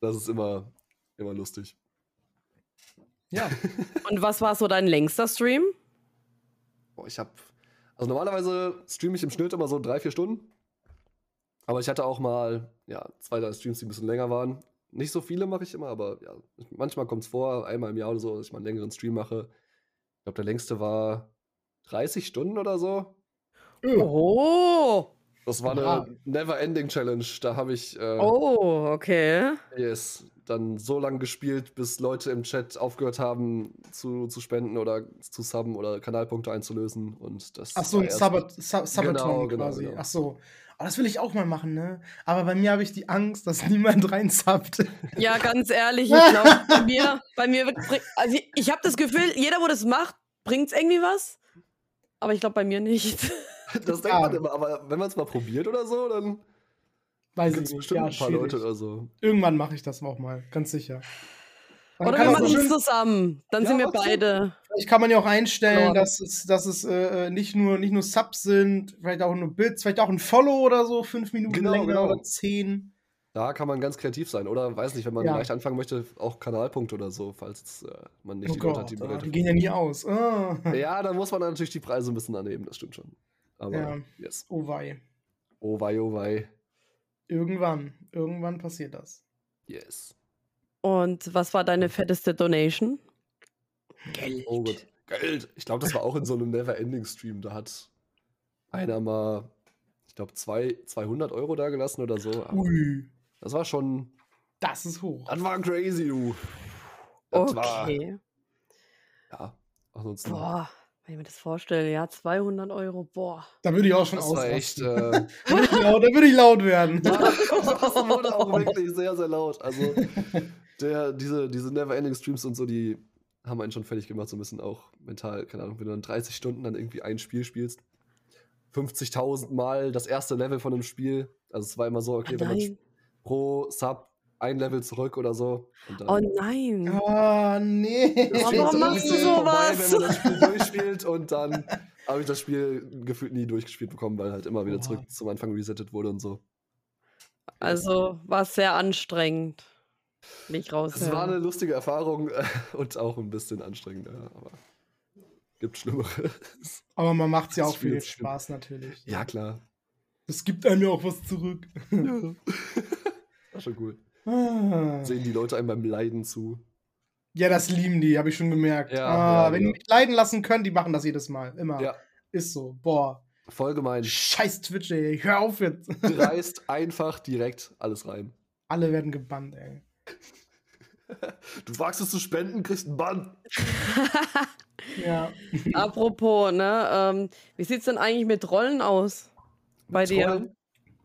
Das ist immer, immer lustig. Ja. Und was war so dein längster Stream? Boah, ich habe, also normalerweise streame ich im Schnitt immer so drei, vier Stunden. Aber ich hatte auch mal, ja, zwei, drei Streams, die ein bisschen länger waren. Nicht so viele mache ich immer, aber ja, manchmal kommt es vor, einmal im Jahr oder so, dass ich mal einen längeren Stream mache. Ich glaube, der längste war 30 Stunden oder so. Oh, Das war Oha. eine Never-Ending-Challenge. Da habe ich äh, oh, okay. yes, dann so lange gespielt, bis Leute im Chat aufgehört haben zu, zu spenden oder zu subben oder Kanalpunkte einzulösen. Und das Ach so, ein erst- Sabbat, Sab Sabaton Genau, genau, quasi. genau. Ach so. Oh, das will ich auch mal machen, ne? Aber bei mir habe ich die Angst, dass niemand reinsappt. Ja, ganz ehrlich, ich glaube, bei mir, bei mir, bring- also ich, ich habe das Gefühl, jeder, wo das macht, bringt's irgendwie was. Aber ich glaube, bei mir nicht. Das denkt man immer, aber wenn man es mal probiert oder so, dann Weiß ich es nicht. bestimmt Ja, ein paar schwierig. Leute oder so. Irgendwann mache ich das auch mal, ganz sicher. Dann Oder kann wir man machen es schön- zusammen. Dann Ja, sind wir beide. Vielleicht kann man ja auch einstellen, Genau. dass es, dass es äh, nicht, nur, nicht nur Subs sind, vielleicht auch nur Bits, vielleicht auch ein Follow oder so, fünf Minuten Genau, länger genau. oder zehn. Da kann man ganz kreativ sein. Oder weiß nicht, wenn man Ja. leicht anfangen möchte, auch Kanalpunkte oder so, falls äh, man nicht Oh die Leute Gott, hat, die ah, Leute. die gehen ja nie aus. Ah. Ja, dann muss man natürlich die Preise ein bisschen anheben, das stimmt schon. Aber Ja. yes. Oh wei. Oh wei, oh wei. Irgendwann, irgendwann passiert das. Yes. Und was war deine fetteste Donation? Geld. Oh Gott. Geld. Ich glaube, das war auch in so einem Never-Ending-Stream. Da hat einer mal, ich glaube, zwei, 200 Euro da gelassen oder so. Aber Ui. Das war schon, Das ist hoch. das war crazy, du. Das war, Okay. ja, ansonsten, Boah, wenn ich mir das vorstelle, ja, 200 Euro, boah. Da würde ich auch schon das war ausrasten. echt, äh, Da würde ich laut- da würde ich laut werden. das wurde auch wirklich sehr, sehr laut. Also, der, diese, diese Never-Ending-Streams und so, die haben einen schon fertig gemacht, so ein bisschen auch mental. Keine Ahnung, wenn du dann 30 Stunden dann irgendwie ein Spiel spielst, 50.000 Mal das erste Level von einem Spiel. Also, es war immer so, okay, oh wenn man pro Sub ein Level zurück oder so. Und dann Oh nein. Oh, nee. Das warum machst du bisschen vorbei, sowas? wenn man das Spiel durchspielt und dann habe ich das Spiel gefühlt nie durchgespielt bekommen, weil halt immer wieder Oha. zurück zum Anfang resettet wurde und so. Also war es sehr anstrengend. Nicht raus. Es war eine lustige Erfahrung und auch ein bisschen anstrengend, ja, aber gibt Schlimmeres. Aber man macht es ja auch ist schlimm. Spaß natürlich. Ja, klar. Es gibt einem ja auch was zurück. War schon cool. Ah. Sehen die Leute einem beim Leiden zu. Ja, das lieben die, habe ich schon gemerkt. Ja, ah, ja, wenn ja. die mich leiden lassen können, die machen das jedes Mal. Immer. Ja, Ist so. Boah. voll gemein. Scheiß Twitch, ey. Hör auf jetzt. Dreist einfach direkt alles rein. Alle werden gebannt, ey. Du wagst es zu spenden, kriegst einen Bann. Ja. Apropos, ne? Ähm, wie sieht's denn eigentlich mit Rollen aus? Bei dir? Trollen?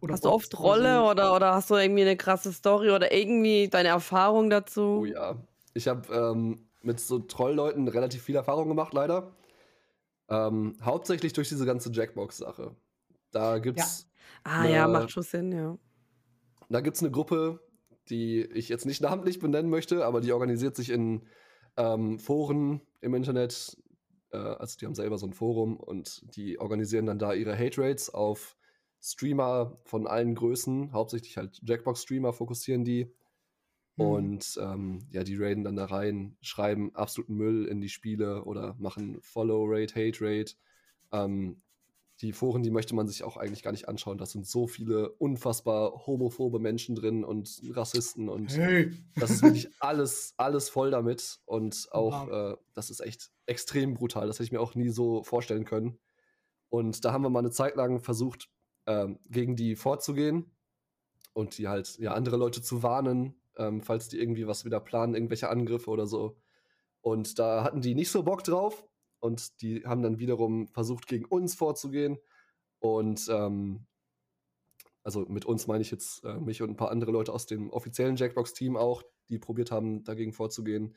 Oder Hast du oft Rolle so. oder, oder hast du irgendwie eine krasse Story oder irgendwie deine Erfahrung dazu? Oh ja. Ich habe ähm, mit so Trollleuten relativ viel Erfahrung gemacht, leider. Ähm, hauptsächlich durch diese ganze Jackbox-Sache. Da gibt's, Ah ja, Ne. macht schon Sinn, ja. da gibt's eine Gruppe, die ich jetzt nicht namentlich benennen möchte, aber die organisiert sich in ähm, Foren im Internet. Äh, also die haben selber so ein Forum und die organisieren dann da ihre Hate-Rates auf Streamer von allen Größen, hauptsächlich halt Jackbox-Streamer fokussieren die. Hm. Und ähm, ja, die raiden dann da rein, schreiben absoluten Müll in die Spiele oder machen Follow-Rate, Hate-Rate. Ähm, die Foren, die möchte man sich auch eigentlich gar nicht anschauen. Das sind so viele unfassbar homophobe Menschen drin und Rassisten und Hey. das ist wirklich alles, alles voll damit. Und auch, Wow. äh, das ist echt extrem brutal. Das hätte ich mir auch nie so vorstellen können. Und da haben wir mal eine Zeit lang versucht, ähm, gegen die vorzugehen und die halt, ja, andere Leute zu warnen, ähm, falls die irgendwie was wieder planen, irgendwelche Angriffe oder so. Und da hatten die nicht so Bock drauf. Und die haben dann wiederum versucht, gegen uns vorzugehen. Und ähm, also mit uns meine ich jetzt äh, mich und ein paar andere Leute aus dem offiziellen Jackbox-Team auch, die probiert haben, dagegen vorzugehen.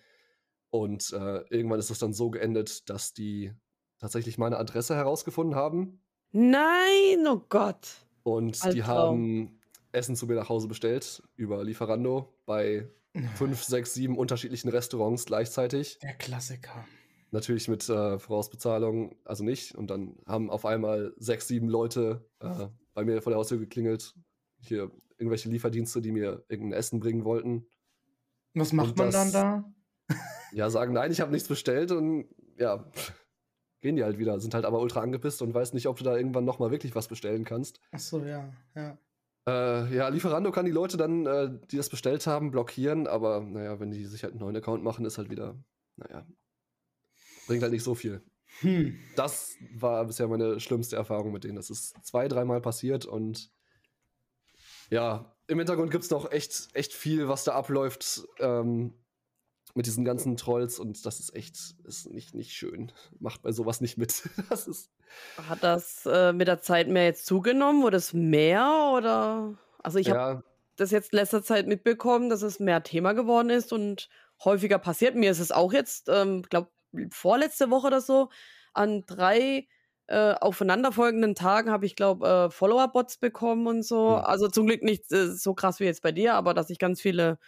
Und äh, irgendwann ist es dann so geendet, dass die tatsächlich meine Adresse herausgefunden haben. Nein, oh Gott. Und die Albtraum. haben Essen zu mir nach Hause bestellt über Lieferando bei fünf, sechs, sieben unterschiedlichen Restaurants gleichzeitig. Der Klassiker. Natürlich mit äh, Vorausbezahlung, also nicht. Und dann haben auf einmal sechs, sieben Leute äh, bei mir vor der Haustür geklingelt. Hier irgendwelche Lieferdienste, die mir irgendein Essen bringen wollten. Was macht Und man dann da? Ja, sagen, nein, ich habe nichts bestellt und ja, gehen die halt wieder. Sind halt aber ultra angepisst und weiß nicht, ob du da irgendwann nochmal wirklich was bestellen kannst. Achso, ja. ja. Äh, ja, Lieferando kann die Leute dann, äh, die das bestellt haben, blockieren, aber naja, wenn die sich halt einen neuen Account machen, ist halt wieder, naja, bringt halt nicht so viel. Hm. Das war bisher meine schlimmste Erfahrung mit denen. Das ist zwei, dreimal passiert und ja, im Hintergrund gibt es noch echt, echt viel, was da abläuft ähm, mit diesen ganzen Trolls und das ist echt, ist nicht, nicht schön. Macht bei sowas nicht mit. Das ist. Hat das äh, mit der Zeit mehr jetzt zugenommen? Wurde es mehr oder? Also ich habe ja, das jetzt in letzter Zeit mitbekommen, dass es mehr Thema geworden ist und häufiger passiert. Mir ist es auch jetzt, ähm, glaube vorletzte Woche oder so, an drei äh, aufeinanderfolgenden Tagen habe ich, glaube äh, Follower-Bots bekommen und so. Hm. Also zum Glück nicht äh, so krass wie jetzt bei dir, aber dass ich ganz viele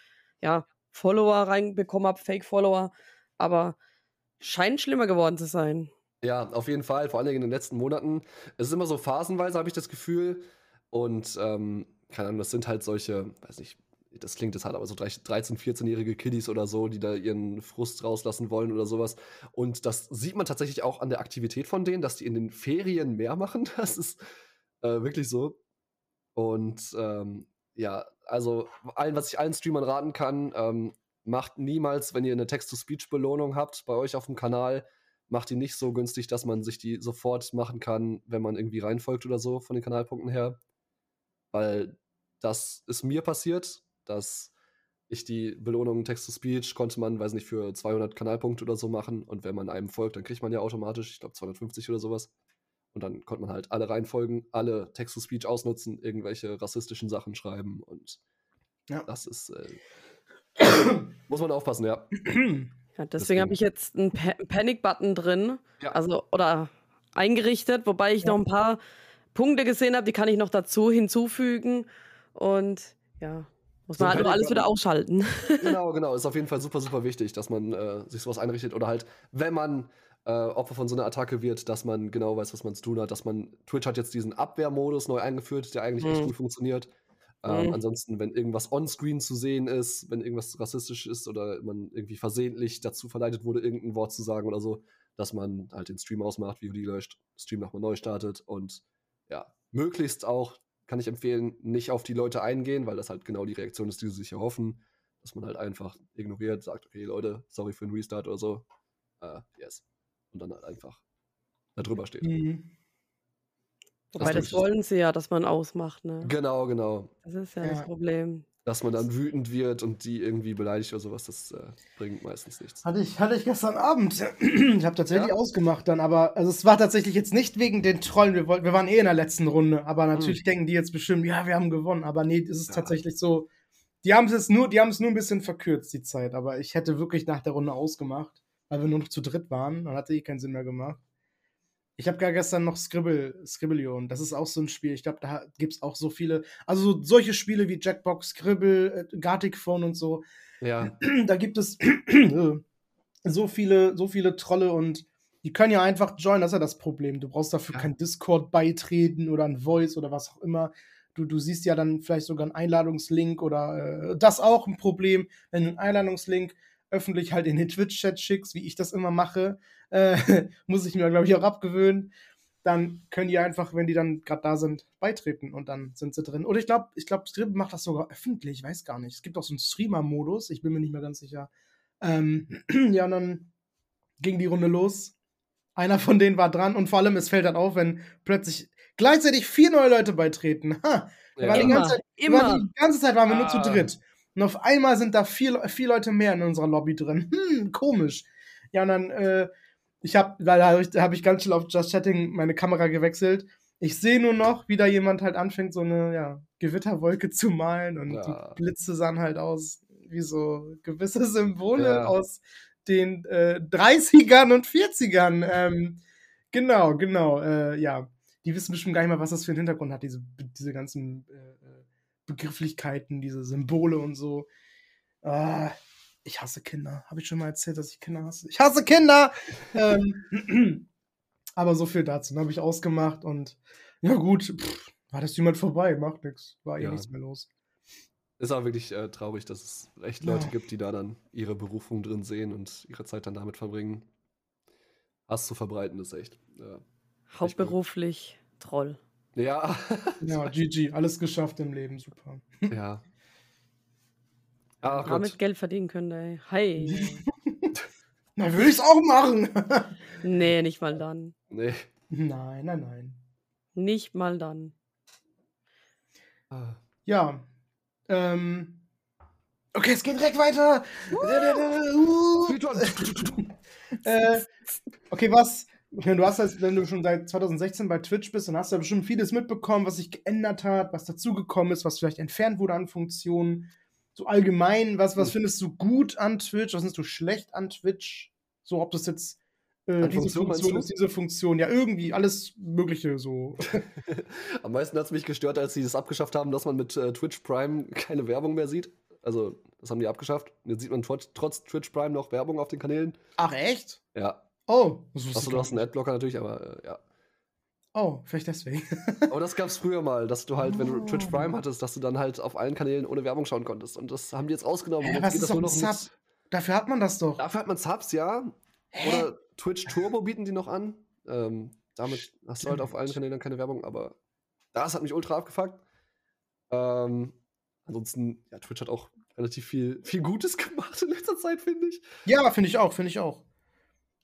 ja, Follower reinbekommen habe, Fake-Follower. Aber scheint schlimmer geworden zu sein. Ja, auf jeden Fall, vor allen Dingen in den letzten Monaten. Es ist immer so phasenweise, habe ich das Gefühl. Und, ähm, keine Ahnung, das sind halt solche, weiß nicht, das klingt jetzt halt aber so 13-, 14-jährige Kiddies oder so, die da ihren Frust rauslassen wollen oder sowas. Und das sieht man tatsächlich auch an der Aktivität von denen, dass die in den Ferien mehr machen. Das ist äh, wirklich so. Und ähm, ja, also allen, was ich allen Streamern raten kann, ähm, macht niemals, wenn ihr eine Text-to-Speech-Belohnung habt bei euch auf dem Kanal, macht die nicht so günstig, dass man sich die sofort machen kann, wenn man irgendwie reinfolgt oder so von den Kanalpunkten her. Weil das ist mir passiert dass ich die Belohnung Text-to-Speech konnte man, weiß nicht, für 200 Kanalpunkte oder so machen. Und wenn man einem folgt, dann kriegt man ja automatisch, ich glaube, 250 oder sowas. Und dann konnte man halt alle reinfolgen, alle Text-to-Speech ausnutzen, irgendwelche rassistischen Sachen schreiben. Und Ja. das ist. Äh, muss man aufpassen, ja. Ja, deswegen habe ich jetzt einen Pa- Panic-Button drin. Ja. Also, oder eingerichtet, wobei ich Ja. noch ein paar Punkte gesehen habe, die kann ich noch dazu hinzufügen. Und ja, muss So man halt nur alles wieder ausschalten. genau, genau. Ist auf jeden Fall super, super wichtig, dass man äh, sich sowas einrichtet oder halt, wenn man äh, Opfer von so einer Attacke wird, dass man genau weiß, was man zu tun hat. Dass man, Twitch hat jetzt diesen Abwehrmodus neu eingeführt, der eigentlich echt Mhm. gut funktioniert. Ähm, Mhm. Ansonsten, wenn irgendwas on-screen zu sehen ist, wenn irgendwas rassistisch ist oder man irgendwie versehentlich dazu verleitet wurde, irgendein Wort zu sagen oder so, dass man halt den Stream ausmacht, VOD löscht, Stream nochmal neu startet und ja, möglichst auch, kann ich empfehlen, nicht auf die Leute eingehen, weil das halt genau die Reaktion ist, die sie sich erhoffen, dass man halt einfach ignoriert, sagt, okay, Leute, sorry für den Restart oder so. Äh, yes. Und dann halt einfach da drüber steht. Mhm. Wobei das ist- wollen sie ja, dass man ausmacht, ne? Genau, genau. Das ist ja, Ja. das Problem. Dass man dann wütend wird und die irgendwie beleidigt oder sowas, das äh, bringt meistens nichts. Hatte ich, hatte ich gestern Abend. Ich habe tatsächlich Ja? ausgemacht dann, aber also es war tatsächlich jetzt nicht wegen den Trollen. Wir, wollten, wir waren eh in der letzten Runde, aber natürlich denken die jetzt bestimmt, ja, wir haben gewonnen. Aber nee, es ist Ja. tatsächlich so. Die haben es jetzt nur, die haben es nur ein bisschen verkürzt, die Zeit. Aber ich hätte wirklich nach der Runde ausgemacht, weil wir nur noch zu dritt waren. Dann hatte eh keinen Sinn mehr gemacht. Ich habe gar gestern noch Scribble, Scribbleon. Das ist auch so ein Spiel. Ich glaube, da gibt es auch so viele. Also so, solche Spiele wie Jackbox, Scribble, äh, Gartic Phone und so Ja, da gibt es so viele, so viele Trolle und die können ja einfach joinen, das ist ja das Problem. Du brauchst dafür Ja. kein Discord beitreten oder ein Voice oder was auch immer. Du, du siehst ja dann vielleicht sogar einen Einladungslink oder äh, das auch ein Problem, wenn du einen Einladungslink öffentlich halt in den Twitch-Chat schickst, wie ich das immer mache, äh, muss ich mir, glaube ich, auch abgewöhnen. Dann können die einfach, wenn die dann gerade da sind, beitreten und dann sind sie drin. Oder ich glaube, ich glaube, Scribble macht das sogar öffentlich, ich weiß gar nicht. Es gibt auch so einen Streamer-Modus, ich bin mir nicht mehr ganz sicher. Ähm, ja, und dann ging die Runde los. Einer von denen war dran und vor allem, es fällt dann auf, wenn plötzlich gleichzeitig vier neue Leute beitreten. Ha, die Immer, ganze Zeit, immer. waren die ganze Zeit waren wir nur zu Ah. dritt. Und auf einmal sind da vier, vier Leute mehr in unserer Lobby drin. Hm, komisch. Ja, und dann, äh, ich habe, da habe ich, hab ich ganz schnell auf Just Chatting meine Kamera gewechselt. Ich sehe nur noch, wie da jemand halt anfängt, so eine ja, Gewitterwolke zu malen und Ja. die Blitze sahen halt aus wie so gewisse Symbole Ja. aus den äh, 30ern und 40ern. Ähm, genau, genau, äh, ja. Die wissen bestimmt gar nicht mal, was das für einen Hintergrund hat, diese, diese ganzen äh, äh, Begrifflichkeiten, diese Symbole und so. Ah, ich hasse Kinder. Habe ich schon mal erzählt, dass ich Kinder hasse? Ich hasse Kinder! ähm, aber so viel dazu. Dann habe ich ausgemacht und ja gut, pff, war das jemand vorbei, macht nichts. War eh Ja. nichts mehr los. ist auch wirklich äh, traurig, dass es echt Ja. Leute gibt, die da dann ihre Berufung drin sehen und ihre Zeit dann damit verbringen. Hass zu verbreiten, ist echt. Äh, Hauptberuflich Troll. Ja, Ja, GG, alles geschafft im Leben, super. ja. Ach Damit Gott. Geld verdienen können, ey. Hi. Na, würde ich's auch machen. nee, nicht mal dann. Nee. nein, nein, nein. Nicht mal dann. Ah. Ja. Ähm. Okay, es geht direkt weiter. äh, okay, was? Wenn du hast jetzt, wenn du schon seit 2016 bei Twitch bist, dann hast du ja bestimmt vieles mitbekommen, was sich geändert hat, was dazugekommen ist, was vielleicht entfernt wurde an Funktionen. So allgemein, was, was Hm. findest du gut an Twitch? Was findest du schlecht an Twitch? So, ob das jetzt äh, diese Funktion, Funktion ist, diese Funktion, ja, irgendwie, alles Mögliche so. Am meisten hat es mich gestört, als sie das abgeschafft haben, dass man mit äh, Twitch Prime keine Werbung mehr sieht. Also, das haben die abgeschafft. Jetzt sieht man trotz, trotz Twitch Prime noch Werbung auf den Kanälen. Ach, echt? Ja. Oh, das wusste Achso, du hast einen. Adblocker natürlich, aber äh, ja. Oh, vielleicht deswegen. Aber das gab's früher mal, dass du halt, wenn du Twitch Oh. Prime hattest, dass du dann halt auf allen Kanälen ohne Werbung schauen konntest. Und das haben die jetzt ausgenommen. Hä, was ist doch ein mit- Sub? Dafür hat man das doch. Dafür hat man Subs, ja. Hä? Oder Twitch Turbo bieten die noch an. Ähm, damit hast du halt auf allen Stimmt. Kanälen keine Werbung, aber das hat mich ultra abgefuckt. Ähm, ansonsten, ja, Twitch hat auch relativ viel, viel Gutes gemacht in letzter Zeit, finde ich. Ja, finde ich auch, finde ich auch.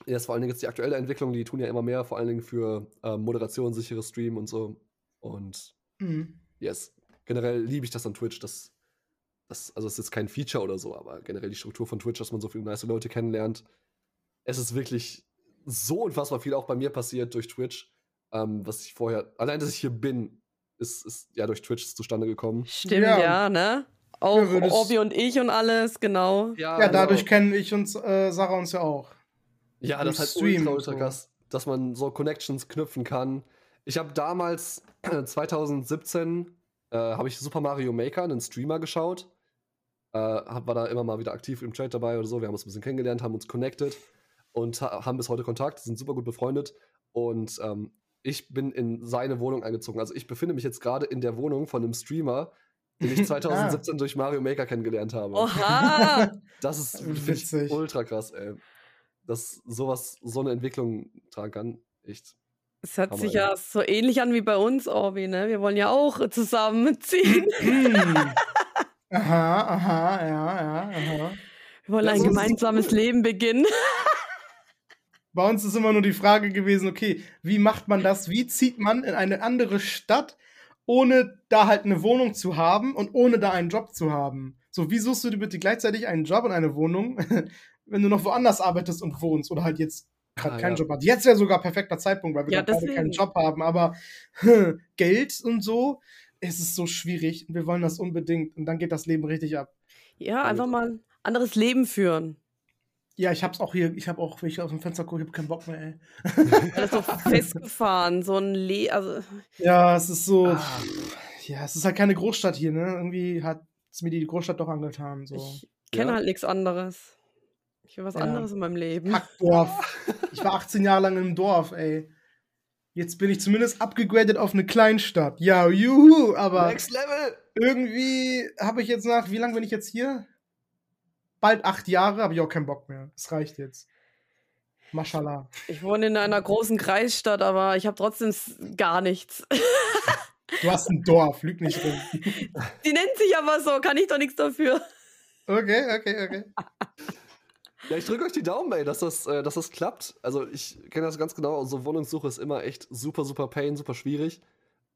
Ja, ist vor allen Dingen jetzt die aktuelle Entwicklung, die tun ja immer mehr, vor allen Dingen für ähm, Moderation, sichere Stream und so. Und Mhm. yes, generell liebe ich das an Twitch, dass das, also es ist kein Feature oder so, aber generell die Struktur von Twitch, dass man so viele nice Leute kennenlernt. Es ist wirklich so unfassbar viel auch bei mir passiert durch Twitch, ähm, was ich vorher, allein, dass ich hier bin, ist, ist ja durch Twitch zustande gekommen. Stimmt, Ja. ja, ne? Auch Ja, Obi und ich und alles, genau. Ja, dadurch kennen ich uns, äh, Sarah uns ja auch. Ja, das ist halt ultra, ultra krass, dass man so Connections knüpfen kann. Ich habe damals, 2017, äh, habe ich Super Mario Maker, einen Streamer, geschaut. Äh, war da immer mal wieder aktiv im Trade dabei oder so. Wir haben uns ein bisschen kennengelernt, haben uns connected und ha haben bis heute Kontakt, sind super gut befreundet. Und ähm, ich bin in seine Wohnung eingezogen. Also ich befinde mich jetzt gerade in der Wohnung von einem Streamer, den ich 2017 durch Mario Maker kennengelernt habe. Oha! Das ist ultra krass, ey. Dass sowas, so eine Entwicklung tragen kann. Echt. Es hört Hammer, sich ey. ja so ähnlich an wie bei uns, Orbi, ne? Wir wollen ja auch zusammenziehen. Aha, aha, ja, ja, aha. Wir wollen Das ein gemeinsames Leben beginnen. Bei uns ist immer nur die Frage gewesen, okay, wie macht man das? Wie zieht man in eine andere Stadt, ohne da halt eine Wohnung zu haben und ohne da einen Job zu haben? So, wie suchst du dir bitte gleichzeitig einen Job und eine Wohnung, wenn du noch woanders arbeitest und wohnst oder halt jetzt gerade Ah, keinen ja. Job hast? Jetzt wäre sogar perfekter Zeitpunkt, weil wir Ja, beide keinen. Job haben, aber Geld und so, es ist so schwierig und wir wollen das unbedingt und dann geht das Leben richtig ab. Ja, einfach mal ein anderes Leben führen. Ja, ich hab's auch hier, ich hab auch, wenn ich aus dem Fenster gucke, ich hab keinen Bock mehr, ey. Alles so festgefahren, so ein Le also Ja, es ist so. Ah. Ja, es ist halt keine Großstadt hier, ne? Irgendwie hat es mir die Großstadt doch angetan. So. ich kenne Ja. halt nichts anderes. Ich will was Ja. anderes in meinem Leben. Kackdorf. ich war 18 Jahre lang im Dorf, ey. Jetzt bin ich zumindest abgegradet auf eine Kleinstadt. Ja, juhu, aber Next Level! irgendwie habe ich jetzt nach, wie lange bin ich jetzt hier? Bald acht Jahre, habe ich auch keinen Bock mehr. Es reicht jetzt. Mashallah. Ich wohne in einer großen Kreisstadt, aber ich habe trotzdem gar nichts. Du hast ein Dorf, lüg nicht rum. Die nennt sich aber so, kann ich doch nichts dafür. Okay, okay, okay. Ja, ich drücke euch die Daumen, ey, dass das, äh, dass das klappt. Also ich kenne das ganz genau. So Wohnungssuche ist immer echt super, super pain, super schwierig.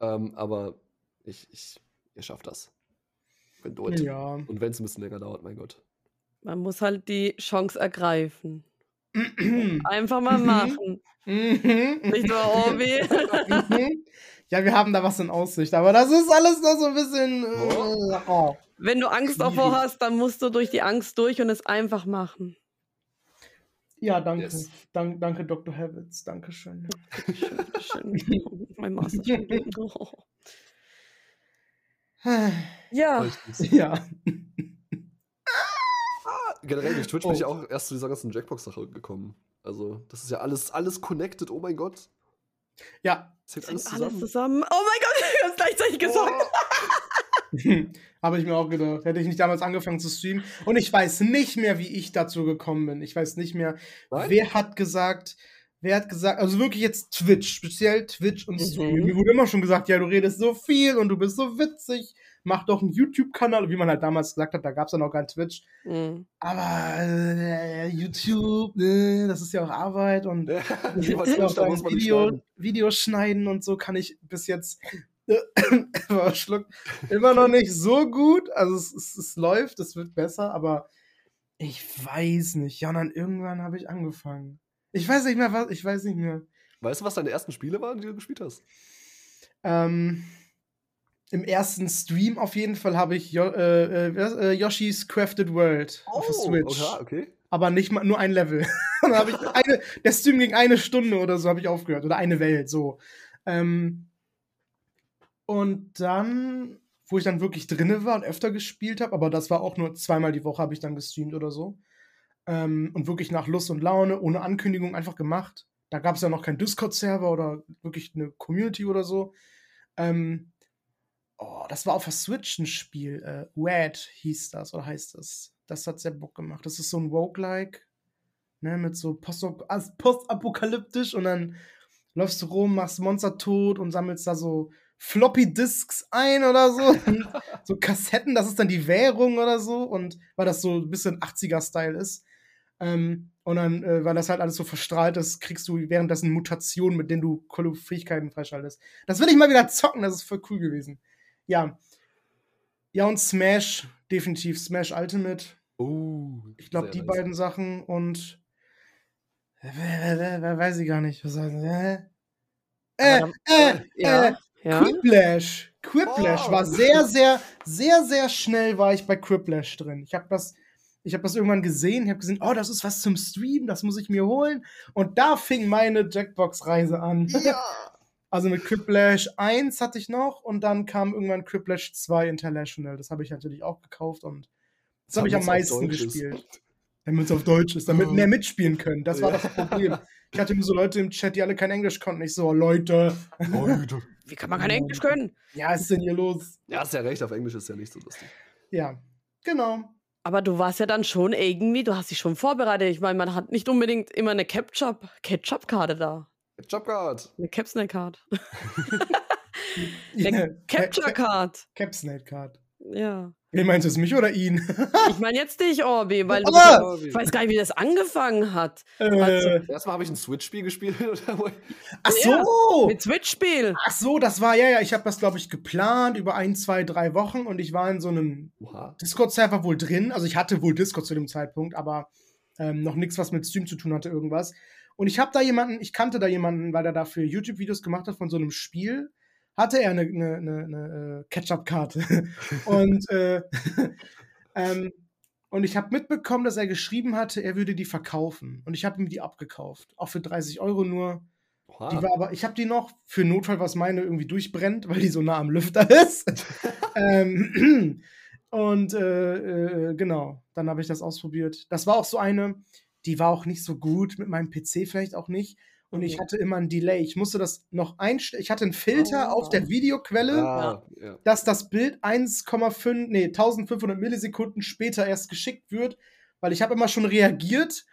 Ähm, aber ich, ich, ihr schafft das. Du Ja. Und wenn es ein bisschen länger dauert, mein Gott. Man muss halt die Chance ergreifen. Einfach mal Mhm. machen. Mhm. Nicht nur Orbi. Mhm. Ja, wir haben da was in Aussicht, aber das ist alles noch so ein bisschen. Äh, oh. Wenn du Angst davor hast, dann musst du durch die Angst durch und es einfach machen. Ja, danke. Yes. Dank, danke, Dr. Habits. Dankeschön. Schön, schön. mein. Oh. Ja. Ja. Generell durch Twitch bin ich Oh. auch erst zu dieser ganzen Jackbox-Sache gekommen. Also, das ist ja alles, alles connected, oh mein Gott. Ja. Zählt alles alles zusammen. zusammen. Oh mein Gott, ich hab's gleichzeitig gesagt. Habe ich mir auch gedacht. Hätte ich nicht damals angefangen zu streamen. Und ich weiß nicht mehr, wie ich dazu gekommen bin. Ich weiß nicht mehr, Nein? wer hat gesagt, wer hat gesagt, also wirklich jetzt Twitch, speziell Twitch und Mhm. Stream. Mir wurde immer schon gesagt, ja, du redest so viel und du bist so witzig. Mach doch einen YouTube-Kanal, wie man halt damals gesagt hat, da gab es ja noch keinen Twitch. Mhm. Aber äh, YouTube, äh, das ist ja auch Arbeit und Ja, Ich lieber muss Twitch, da muss man nicht Video, schneiden. Videos schneiden und so kann ich bis jetzt Schluck, immer noch nicht so gut. Also es, es, es läuft, es wird besser, aber ich weiß nicht. Ja, und dann irgendwann habe ich angefangen. Ich weiß nicht mehr, was, ich weiß nicht mehr. Weißt du, was deine ersten Spiele waren, die du gespielt hast? Ähm, Im ersten Stream auf jeden Fall habe ich jo äh, äh, äh, Yoshi's Crafted World auf der Switch. okay, okay. aber nicht mal nur ein Level. dann habe ich eine, der Stream ging eine Stunde oder so, habe ich aufgehört. Oder eine Welt, so. Ähm, und dann, wo ich dann wirklich drinne war und öfter gespielt habe, aber das war auch nur zweimal die Woche, habe ich dann gestreamt oder so. Ähm, und wirklich nach Lust und Laune, ohne Ankündigung einfach gemacht. Da gab es ja noch keinen Discord-Server oder wirklich eine Community oder so. Ähm, oh, das war auf der Switch ein Spiel. Äh, Wad hieß das oder heißt das. Das hat sehr Bock gemacht. Das ist so ein Roguelike, ne, mit so post- postapokalyptisch und dann läufst du rum, machst Monster tot und sammelst da so Floppy Disks ein oder so. So Kassetten, das ist dann die Währung oder so. Und weil das so ein bisschen 80er-Style ist. Ähm, und dann, äh, weil das halt alles so verstrahlt ist, kriegst du währenddessen Mutationen, mit denen du Fähigkeiten freischaltest. Das will ich mal wieder zocken, das ist voll cool gewesen. Ja. Ja, und Smash, definitiv Smash Ultimate. Oh, Ich glaube, die nice. beiden Sachen und. Wer weiß ich gar nicht. Was heißt, äh, äh, äh, Ja. Ja. Quiplash. Quiplash Oh. war sehr, sehr, sehr, sehr schnell war ich bei Quiplash drin. Ich habe das, ich habe das irgendwann gesehen. Ich habe gesehen, oh, das ist was zum Stream, das muss ich mir holen. Und da fing meine Jackbox-Reise an. Ja. Also mit Quiplash 1 hatte ich noch und dann kam irgendwann Quiplash 2 International. Das habe ich natürlich auch gekauft und das habe ich am meisten Deutsch ist. gespielt. Damit es auf Deutsch ist, damit mehr mitspielen können. Das war das Problem. Ich hatte nur so Leute im Chat, die alle kein Englisch konnten. Ich so, Leute, Leute. Wie kann man kein Englisch können? ja, was ist denn hier los? Ja, hast ja recht, auf Englisch ist ja nicht so lustig. Ja, genau. Aber du warst ja dann schon irgendwie, du hast dich schon vorbereitet. Ich meine, man hat nicht unbedingt immer eine Ketchup, Ketchup-Karte da. Jobcard. Eine Capsnake-Card. Ja, Eine Capture-Card. Capsnate Card. Ja. Wen meinst du, es mich oder ihn? Ich meine jetzt dich, Orbi, weil du Ah! ich weiß gar nicht, wie das angefangen hat. äh, Erstmal habe ich ein Switch-Spiel gespielt. Oder? ach so! Mit Switch-Spiel. Ach so, das war, ja, ja, ich habe das, glaube ich, geplant über ein, zwei, drei Wochen und ich war in so einem. Discord-Server wohl drin. Also ich hatte wohl Discord zu dem Zeitpunkt, aber ähm, noch nichts, was mit Stream zu tun hatte, irgendwas. Und ich habe da jemanden, ich kannte da jemanden, weil er dafür YouTube-Videos gemacht hat von so einem Spiel. Hatte er eine, eine, eine, äh, Ketchup-Karte. und, äh, ähm, und ich habe mitbekommen, dass er geschrieben hatte, er würde die verkaufen. Und ich habe ihm die abgekauft. Auch für 30 Euro nur. Oha. Die war aber, ich habe die noch für Notfall, was meine irgendwie durchbrennt, weil die so nah am Lüfter ist. ähm, und äh, äh, genau, dann habe ich das ausprobiert. Das war auch so eine, die war auch nicht so gut, mit meinem PC vielleicht auch nicht. Und ich hatte immer ein Delay. Ich musste das noch einstellen. Ich hatte einen Filter Oh. auf der Videoquelle, ah, ja. dass das Bild 1,5, nee, 1500 Millisekunden später erst geschickt wird, weil ich habe immer schon reagiert.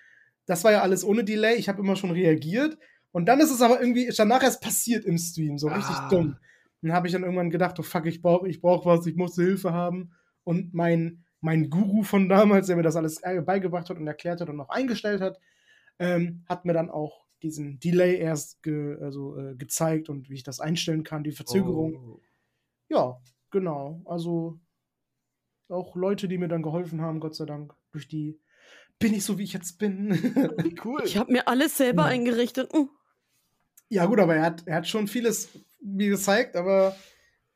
Das war ja alles ohne Delay. Ich habe immer schon reagiert. Und dann ist es aber irgendwie ist danach erst passiert im Stream, so richtig Ah. dumm. Dann habe ich dann irgendwann gedacht, oh fuck, ich brauche ich brauch was, ich musste Hilfe haben. Und mein, mein Guru von damals, der mir das alles äh, beigebracht hat und erklärt hat und auch eingestellt hat, ähm, hat mir dann auch diesen Delay erst ge, also, äh, gezeigt und wie ich das einstellen kann, die Verzögerung. Oh. Ja, genau. Also auch Leute, die mir dann geholfen haben, Gott sei Dank. Durch die bin ich so, wie ich jetzt bin. Wie cool. Ich habe mir alles selber Ja. eingerichtet. Mm. ja, gut, aber er hat, er hat schon vieles mir gezeigt, aber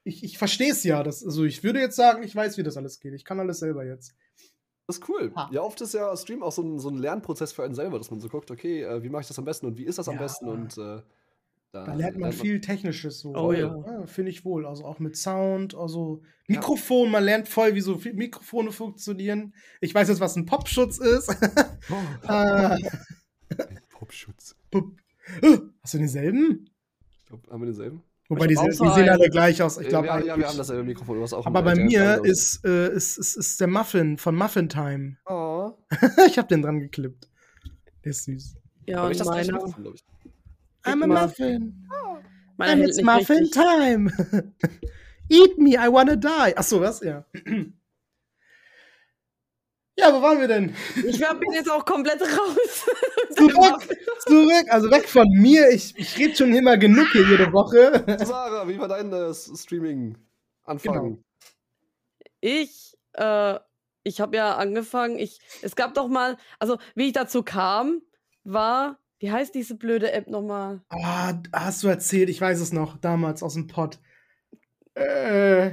ich, ich verstehe es ja. Das, also ich würde jetzt sagen, ich weiß, wie das alles geht. Ich kann alles selber jetzt. Das ist cool. Ha. Ja, oft ist ja Stream auch so ein, so ein Lernprozess für einen selber, dass man so guckt, okay, äh, wie mache ich das am besten und wie ist das am Ja. besten und äh, Da lernt man viel Technisches so. Oh ja. Finde ich wohl. Also auch mit Sound, also Mikrofon, man lernt voll, wie so Mikrofone funktionieren. Ich weiß jetzt, was ein Popschutz ist. Oh, Ah, Popschutz. Pop. Äh, Hast du denselben? Ich glaube, haben wir denselben? Wobei die, die sehen alle gleich aus. Ich glaube ja, ja, wir haben dasselbe Mikrofon. Du hast auch Aber bei mir ist, äh, ist, ist, ist der Muffin von Muffin Time. Oh. ich habe den dran geklippt. Der ist süß. Ja, und ich meiner. I'm a. Muffin. meiner And it's Muffin richtig. Time. Eat me, I wanna die. Ach so, was? Ja. ja, wo waren wir denn? Ich hab- bin jetzt auch komplett raus. Zurück, zurück, also weg von mir. Ich, ich rede schon immer genug hier jede Woche. Sarah, wie war dein äh, Streaming-Anfang? Genau. Ich, äh, ich habe ja angefangen, ich, es gab doch mal, also wie ich dazu kam, war, wie heißt diese blöde App nochmal? Ah, hast du erzählt, ich weiß es noch, damals aus dem Pod. Äh,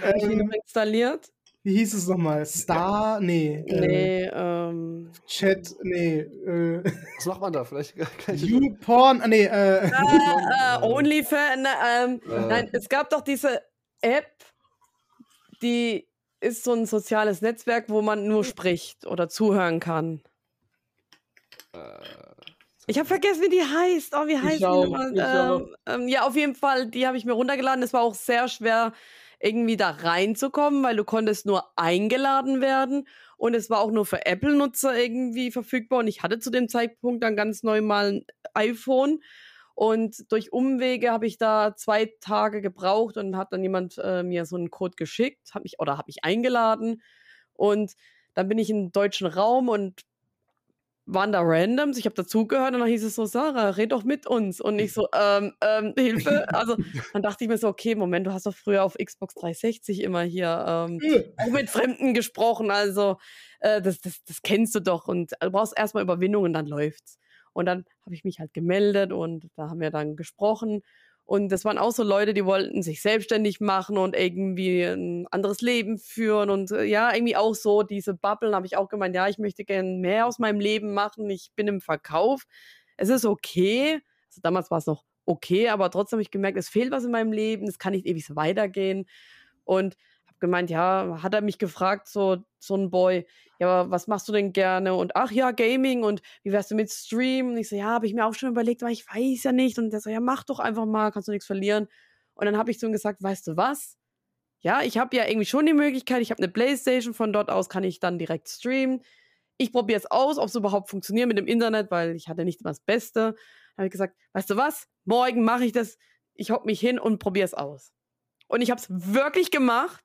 Habe ich die Ähm, installiert? Wie hieß es nochmal? Star? Nee. Äh, Nee, ähm. Chat? Nee. Äh, Was macht man da? Vielleicht. YouPorn? Ah, nee, äh. Äh, äh, OnlyFans, ähm, Äh. nein, es gab doch diese App, die ist so ein soziales Netzwerk, wo man nur spricht oder zuhören kann. Äh, Ich habe vergessen, wie die heißt. Oh, wie heißt die. Ähm, ähm, ja, auf jeden Fall, die habe ich mir runtergeladen. Es war auch sehr schwer, irgendwie da reinzukommen, weil du konntest nur eingeladen werden und es war auch nur für Apple-Nutzer irgendwie verfügbar. Und ich hatte zu dem Zeitpunkt dann ganz neu mal ein iPhone. Und durch Umwege habe ich da zwei Tage gebraucht und hat dann jemand äh, mir so einen Code geschickt, hat mich oder hat mich eingeladen. Und dann bin ich im deutschen Raum und waren da Randoms, ich habe dazugehört und dann hieß es so, Sarah, red doch mit uns. Und ich so, ähm, ähm, Hilfe. Also dann dachte ich mir so, okay, Moment, du hast doch früher auf Xbox 360 immer hier ähm, mit Fremden gesprochen. Also äh, das, das, das kennst du doch. Und du brauchst erstmal Überwindung und dann läuft's. Und dann habe ich mich halt gemeldet und da haben wir dann gesprochen. Und das waren auch so Leute, die wollten sich selbstständig machen und irgendwie ein anderes Leben führen. Und äh, ja, irgendwie auch so diese Bubble. habe ich auch gemeint, ja, ich möchte gerne mehr aus meinem Leben machen. Ich bin im Verkauf. Es ist okay. Also damals war es noch okay, aber trotzdem habe ich gemerkt, es fehlt was in meinem Leben. Es kann nicht ewig so weitergehen. Und gemeint, ja, hat er mich gefragt, so, so ein Boy, ja, was machst du denn gerne? Und ach ja, Gaming und wie wärst du mit Stream? Und ich so, ja, habe ich mir auch schon überlegt, aber ich weiß ja nicht. Und der so, ja, mach doch einfach mal, kannst du nichts verlieren. Und dann habe ich zu ihm gesagt, weißt du was? Ja, ich habe ja irgendwie schon die Möglichkeit, ich habe eine Playstation, von dort aus kann ich dann direkt streamen. Ich probiere es aus, ob es überhaupt funktioniert mit dem Internet, weil ich hatte nicht immer das Beste. Habe ich gesagt, weißt du was? Morgen mache ich das. Ich hock mich hin und probiere es aus. Und ich habe es wirklich gemacht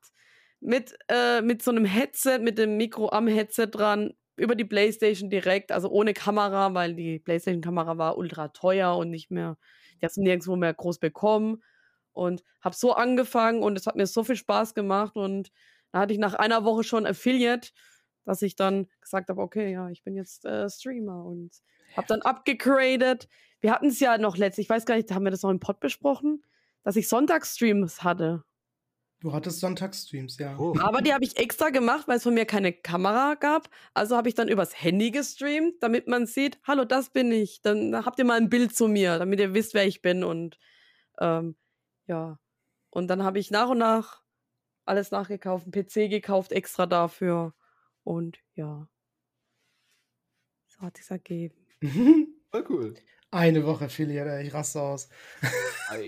mit, äh, mit so einem Headset, mit dem Mikro am Headset dran, über die Playstation direkt, also ohne Kamera, weil die Playstation-Kamera war ultra teuer und nicht mehr, die hast du nirgendwo mehr groß bekommen. Und habe so angefangen und es hat mir so viel Spaß gemacht. Und da hatte ich nach einer Woche schon Affiliate, dass ich dann gesagt habe, okay, ja, ich bin jetzt äh, Streamer und habe dann abgegradet. Wir hatten es ja noch letztlich, ich weiß gar nicht, haben wir das noch im Pod besprochen, dass ich Sonntagsstreams hatte. Du hattest Sonntagsstreams, ja. Oh. Aber die habe ich extra gemacht, weil es von mir keine Kamera gab. Also habe ich dann übers Handy gestreamt, damit man sieht, hallo, das bin ich. Dann habt ihr mal ein Bild zu mir, damit ihr wisst, wer ich bin. Und ähm, ja. Und dann habe ich nach und nach alles nachgekauft, einen PC gekauft, extra dafür. Und ja. So hat es ergeben. Voll cool. Eine Woche Affiliate, ich raste aus.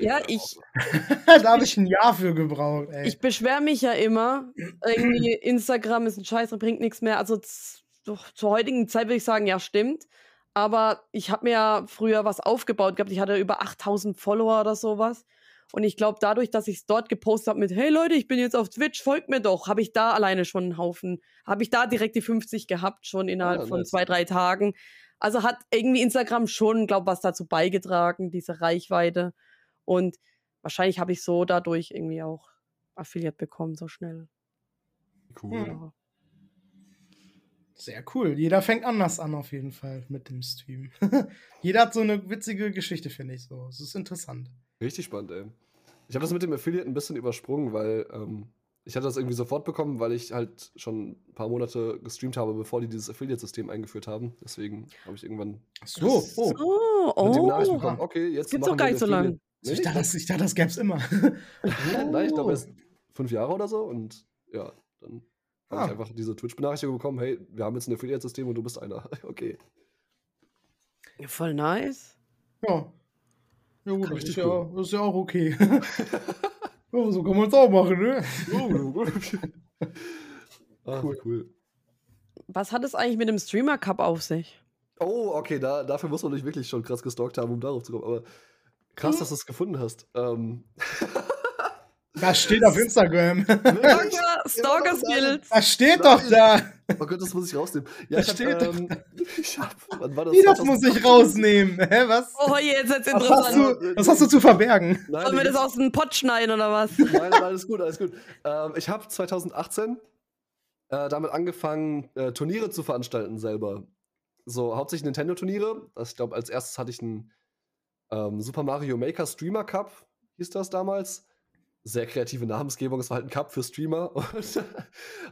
ja, ich. da habe ich ein Jahr für gebraucht, ey. Ich beschwere mich ja immer. Irgendwie Instagram ist ein Scheiß, bringt nichts mehr. Also zur heutigen Zeit würde ich sagen, ja, stimmt. Aber ich habe mir ja früher was aufgebaut gehabt. Ich hatte über 8000 Follower oder sowas. Und ich glaube, dadurch, dass ich es dort gepostet habe mit, hey Leute, ich bin jetzt auf Twitch, folgt mir doch, habe ich da alleine schon einen Haufen, habe ich da direkt die 50 gehabt, schon innerhalb ja, von zwei, drei Tagen. Also hat irgendwie Instagram schon, glaube ich, was dazu beigetragen, diese Reichweite. Und wahrscheinlich habe ich so dadurch irgendwie auch Affiliate bekommen, so schnell. Cool. Ja. Sehr cool. Jeder fängt anders an, auf jeden Fall, mit dem Stream. Jeder hat so eine witzige Geschichte, finde ich so. Es ist interessant. Richtig spannend, ey. Ich habe das mit dem Affiliate ein bisschen übersprungen, weil ähm, ich hatte das irgendwie sofort bekommen, weil ich halt schon ein paar Monate gestreamt habe, bevor die dieses Affiliate-System eingeführt haben. Deswegen habe ich irgendwann so, oh. oh, oh. die Nachricht bekommen, okay, jetzt Gibt's doch gar nicht so lange. Nee, ich, dachte, das, ich dachte, das gäbe es immer. Nein, ich glaube erst fünf Jahre oder so und ja, dann habe ah. ich einfach diese Twitch-Benachrichtigung bekommen, hey, wir haben jetzt ein Affiliate-System und du bist einer. okay. voll nice. Ja. Ja gut, das ist ja, das ist ja auch okay. Ja, so kann man es auch machen, ne? Ach, cool. cool. Was hat es eigentlich mit dem Streamer Cup auf sich? Oh, okay, da, dafür muss man dich wirklich schon krass gestalkt haben, um darauf zu kommen. Aber krass, dass du es gefunden hast. Ähm. Das steht auf Instagram. Stalker, Stalker Skills. Das steht doch da. Oh Gott, das muss ich rausnehmen. Ja, das steht hab, ähm, ich hab, wann war das? Wie, das muss ich rausnehmen? Hä, was? Oh, jetzt wird's interessant. Was hast du, was hast du zu verbergen? Nein, Sollen wir das aus dem Pott schneiden oder was? Nein, nein, alles gut, alles gut. Ähm, ich habe 2018 äh, damit angefangen, äh, Turniere zu veranstalten selber. So, hauptsächlich Nintendo-Turniere. Also, ich glaube, als erstes hatte ich einen ähm, Super Mario Maker Streamer Cup, hieß das damals sehr kreative Namensgebung. Es war halt ein Cup für Streamer. Und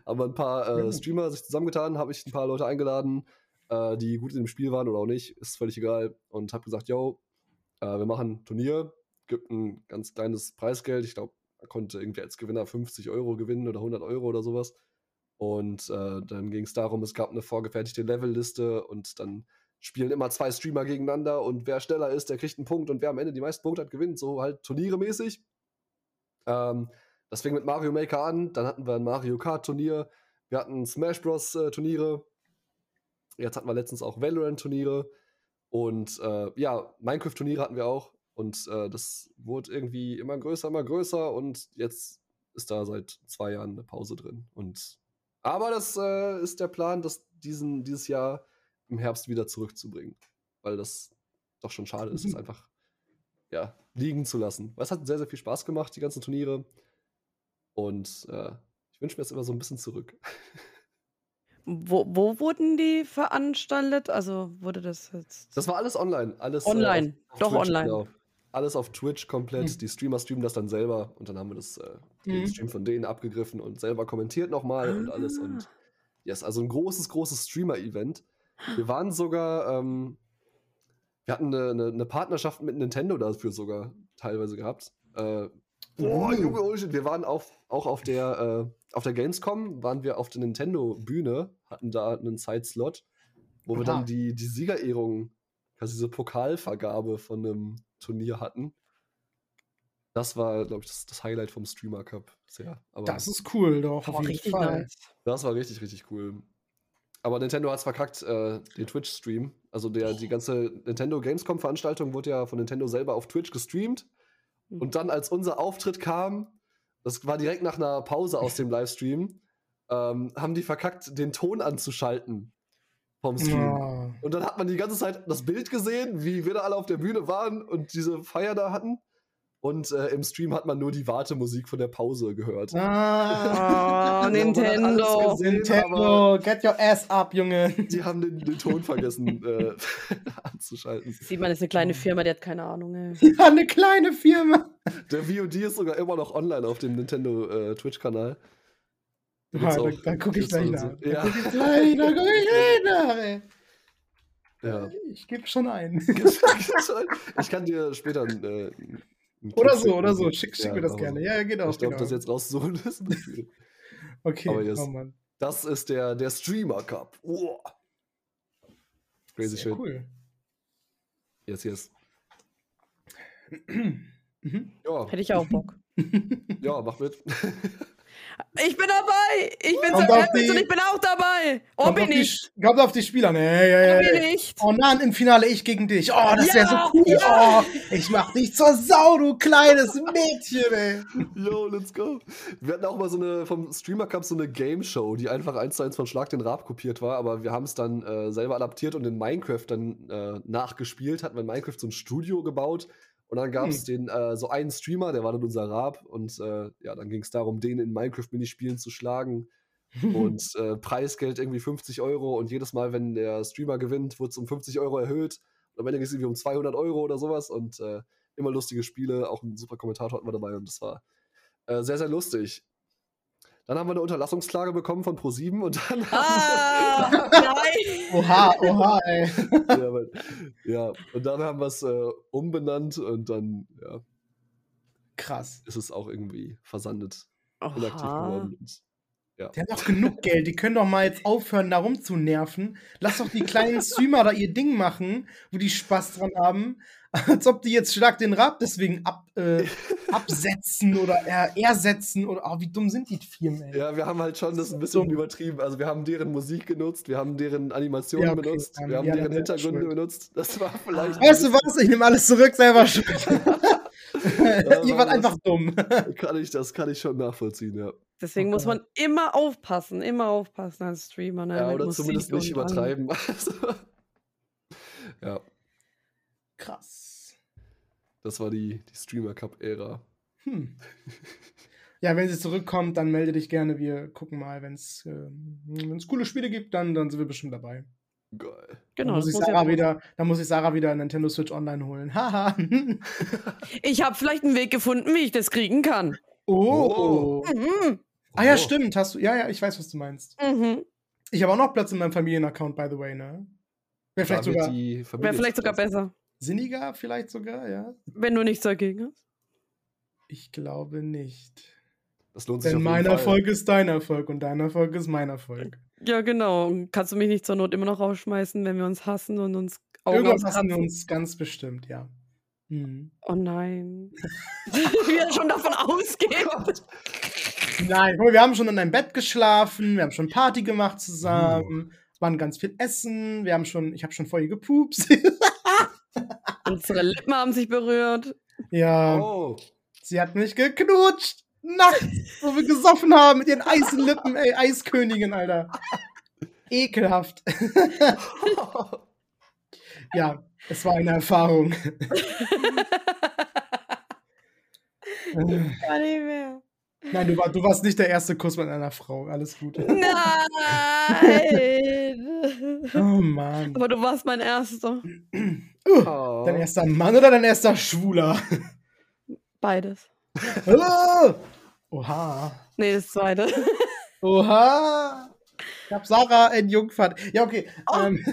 aber ein paar äh, Streamer sich zusammengetan, habe ich ein paar Leute eingeladen, äh, die gut in dem Spiel waren oder auch nicht, ist völlig egal. Und habe gesagt, yo, äh, wir machen ein Turnier, gibt ein ganz kleines Preisgeld. Ich glaube, man konnte irgendwie als Gewinner 50 Euro gewinnen oder 100 Euro oder sowas. Und äh, dann ging es darum, es gab eine vorgefertigte Levelliste und dann spielen immer zwei Streamer gegeneinander und wer schneller ist, der kriegt einen Punkt und wer am Ende die meisten Punkte hat, gewinnt. So halt Turniere mäßig. Ähm, das fing mit Mario Maker an, dann hatten wir ein Mario Kart Turnier, wir hatten Smash Bros. Äh, Turniere, jetzt hatten wir letztens auch Valorant Turniere und äh, ja, Minecraft Turniere hatten wir auch und äh, das wurde irgendwie immer größer, immer größer und jetzt ist da seit zwei Jahren eine Pause drin und aber das äh, ist der Plan, dass diesen, dieses Jahr im Herbst wieder zurückzubringen. Weil das doch schon schade ist, es einfach ja, liegen zu lassen. Weil es hat sehr, sehr viel Spaß gemacht, die ganzen Turniere. Und äh, ich wünsche mir das immer so ein bisschen zurück. Wo, wo wurden die veranstaltet? Also wurde das jetzt. Das war alles online. Alles, Online, Äh, auf, auf doch Twitch, online. Genau. Alles auf Twitch komplett. Mhm. Die Streamer streamen das dann selber und dann haben wir das, äh, den Mhm. Stream von denen abgegriffen und selber kommentiert nochmal und alles. Ah. Und yes, also ein großes, großes Streamer-Event. Wir waren sogar, ähm, wir hatten eine, eine, eine Partnerschaft mit Nintendo dafür sogar teilweise gehabt. Äh, boah, Uh. Junge, holy shit. wir waren auf, auch auf der, äh, auf der Gamescom, waren wir auf der Nintendo-Bühne, hatten da einen Zeitslot, wo wir Aha. dann die, die Siegerehrung, quasi diese Pokalvergabe von einem Turnier hatten. Das war, glaube ich, das, das Highlight vom Streamer Cup bisher. Aber Das ist cool, doch, auf jeden richtig Fall. nice. das war richtig, richtig cool. Aber Nintendo hat es verkackt, äh, den Twitch-Stream. Also der, die ganze Nintendo Gamescom-Veranstaltung wurde ja von Nintendo selber auf Twitch gestreamt. Mhm. Und dann, als unser Auftritt kam, das war direkt nach einer Pause aus dem Livestream, ähm, haben die verkackt, den Ton anzuschalten vom Stream. Ja. Und dann hat man die ganze Zeit das Bild gesehen, wie wir da alle auf der Bühne waren und diese Feier da hatten. Und äh, im Stream hat man nur die Wartemusik von der Pause gehört. Ah, Oh, Nintendo. gesehen, Nintendo, get your ass up, Junge. Die haben den, den Ton vergessen äh, anzuschalten. Sieht man, das ist eine kleine Firma, die hat keine Ahnung, ey. Ja, eine kleine Firma. Der VOD ist sogar immer noch online auf dem Nintendo äh, Twitch-Kanal. Da Ja, da, da gucke ich gleich nach. so. Da Ja. gucke ich gleich, da gucke ich gleich nach, ey. Ja. Ich gebe schon ein. ich kann dir später äh, Oder so, oder so. Schick, schick Ja, mir das gerne. so. Ja, genau. Ich glaube, genau. das jetzt rauszuholen ist. nicht viel. Okay, aber yes. oh Mann. Das ist der, der Streamer Cup. Wow. Crazy Sehr shit. cool. Yes, yes. Mhm. Ja, Hätte ich auch Bock. ja, mach mit. Ich bin dabei! Ich bin Kommt so die- und ich bin auch dabei! Oh, bin die! Sch- kommt auf die Spieler. Nee, ja, ja, Oh, bin ja. ich! Oh nein, im Finale ich gegen dich. Oh, das wäre Ja, so cool. ja. Oh, ich mach dich zur Sau, du kleines Mädchen, ey. Yo, let's go. Wir hatten auch mal so eine, vom Streamer Cup so eine Game Show, die einfach eins zu eins von Schlag den Rab kopiert war, aber wir haben es dann äh, selber adaptiert und in Minecraft dann äh, nachgespielt, hatten wir in Minecraft so ein Studio gebaut und dann gab es den, äh, so einen Streamer, der war dann unser Rab und äh, ja, dann ging es darum, den in Minecraft-Minispielen zu schlagen. Und äh, Preisgeld irgendwie 50 Euro. Und jedes Mal, wenn der Streamer gewinnt, wurde es um 50 Euro erhöht. Und am Ende ging es irgendwie um 200 Euro oder sowas. Und äh, immer lustige Spiele, auch ein super Kommentator hatten wir dabei. Und das war äh, sehr, sehr lustig. Dann haben wir eine Unterlassungsklage bekommen von Pro7 und dann Ah! Nein! Oha, oha, ey. ja, aber- ja, und dann haben wir es äh, umbenannt und dann ja, Krass. ist es auch irgendwie versandet, inaktiv Oha. geworden. Ja. Die haben doch genug Geld. Die können doch mal jetzt aufhören, da rumzunerven. Lass doch die kleinen Streamer da ihr Ding machen, wo die Spaß dran haben. Als ob die jetzt Schlag den Rab deswegen ab, äh, absetzen oder er, ersetzen oder. Oh, wie dumm sind die Firmen, ey. ja, wir haben halt schon das ein bisschen Dumm. übertrieben. Also wir haben deren Musik genutzt, wir haben deren Animationen Ja, okay, benutzt, wir haben ja, deren Hintergründe benutzt. Das war vielleicht. Weißt du was? Ich nehme alles zurück, selber schuld. Ihr wart das- einfach dumm. Kann ich, das kann ich schon nachvollziehen, ja. Deswegen muss man immer aufpassen, immer aufpassen als Streamer. Ne? ja mit oder Musik zumindest nicht übertreiben. Also, ja, Krass. das war die, die Streamer Cup-Ära. Hm. Ja, wenn sie zurückkommt, dann melde dich gerne. Wir gucken mal, wenn es ähm, coole Spiele gibt, dann, dann sind wir bestimmt dabei. Geil. Genau, dann muss, das ich muss Sarah ja wieder, dann muss ich Sarah wieder Nintendo Switch Online holen. Haha. Ich habe vielleicht einen Weg gefunden, wie ich das kriegen kann. oh. Mhm. Ah ja, Oh. stimmt. Hast du. Ja, ja, ich weiß, was du meinst. Mhm. Ich habe auch noch Platz in meinem Familienaccount, by the way, ne? Wäre vielleicht Da sogar Wäre vielleicht sogar besser, sinniger, vielleicht sogar, ja? wenn du nichts dagegen hast. Ich glaube nicht. Das lohnt sich Denn auf mein jeden Fall. Erfolg ist dein Erfolg und dein Erfolg ist mein Erfolg. Ja, genau. Und Kannst du mich nicht zur Not immer noch rausschmeißen, wenn wir uns hassen und uns Augen Irgendwas hassen wir uns ganz bestimmt, ja. Mhm. Oh nein. Wie er schon davon ausgeht. Nein, guck mal, wir haben schon in einem Bett geschlafen, wir haben schon Party gemacht zusammen, es waren ganz viel Essen, wir haben schon, ich habe schon vorher gepupst. Unsere Lippen haben sich berührt. ja, Oh, sie hat mich geknutscht, nachts, wo wir gesoffen haben mit ihren Eisenlippen, ey, Eiskönigin, Alter. ekelhaft. ja, es war eine Erfahrung. Gar nicht mehr. Nein, du, war, du warst nicht der erste Kuss mit einer Frau. Alles gut. Nein! Oh Mann. Aber du warst mein erster. Uh, Oh. dein erster Mann oder dein erster Schwuler? Beides. Oh! Oha. Nee, das zweite. Oha. Ich hab Sarah entjungfert. Ja, okay. Oh. Ähm,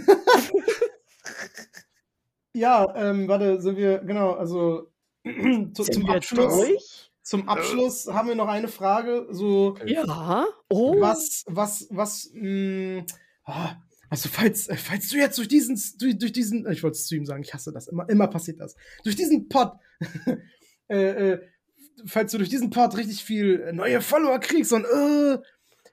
ja, ähm, warte, sind wir, genau, also zu, zum Abschluss. durch? Zum Abschluss haben wir noch eine Frage. So, Ja. Oh. was, was, was, mh, ah, also falls, äh, falls du jetzt durch diesen, durch, durch diesen, ich wollte Stream sagen, ich hasse das, immer, immer passiert das. Durch diesen Pod, äh, äh, falls du durch diesen Pod richtig viel neue Follower kriegst und äh,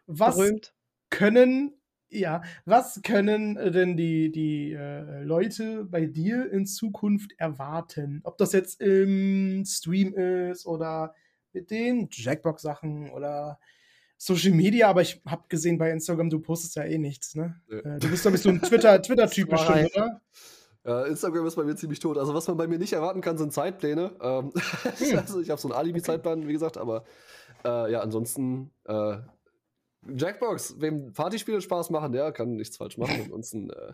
was Berühmt. können, ja, was können äh, denn die, die äh, Leute bei dir in Zukunft erwarten? Ob das jetzt im Stream ist oder mit den Jackbox-Sachen oder Social Media, aber ich habe gesehen bei Instagram, du postest ja eh nichts, ne? Nö. Äh, du bist doch so ein Twitter- Twitter-Typ Das war bestimmt, oder? Ja, Instagram ist bei mir ziemlich tot. Also, was man bei mir nicht erwarten kann, sind Zeitpläne. Ähm, Hm. also, ich habe so einen Alibi-Zeitplan, wie gesagt, aber äh, ja, ansonsten äh, Jackbox, wem Partyspiele Spaß machen, der kann nichts falsch machen. Ansonsten, äh,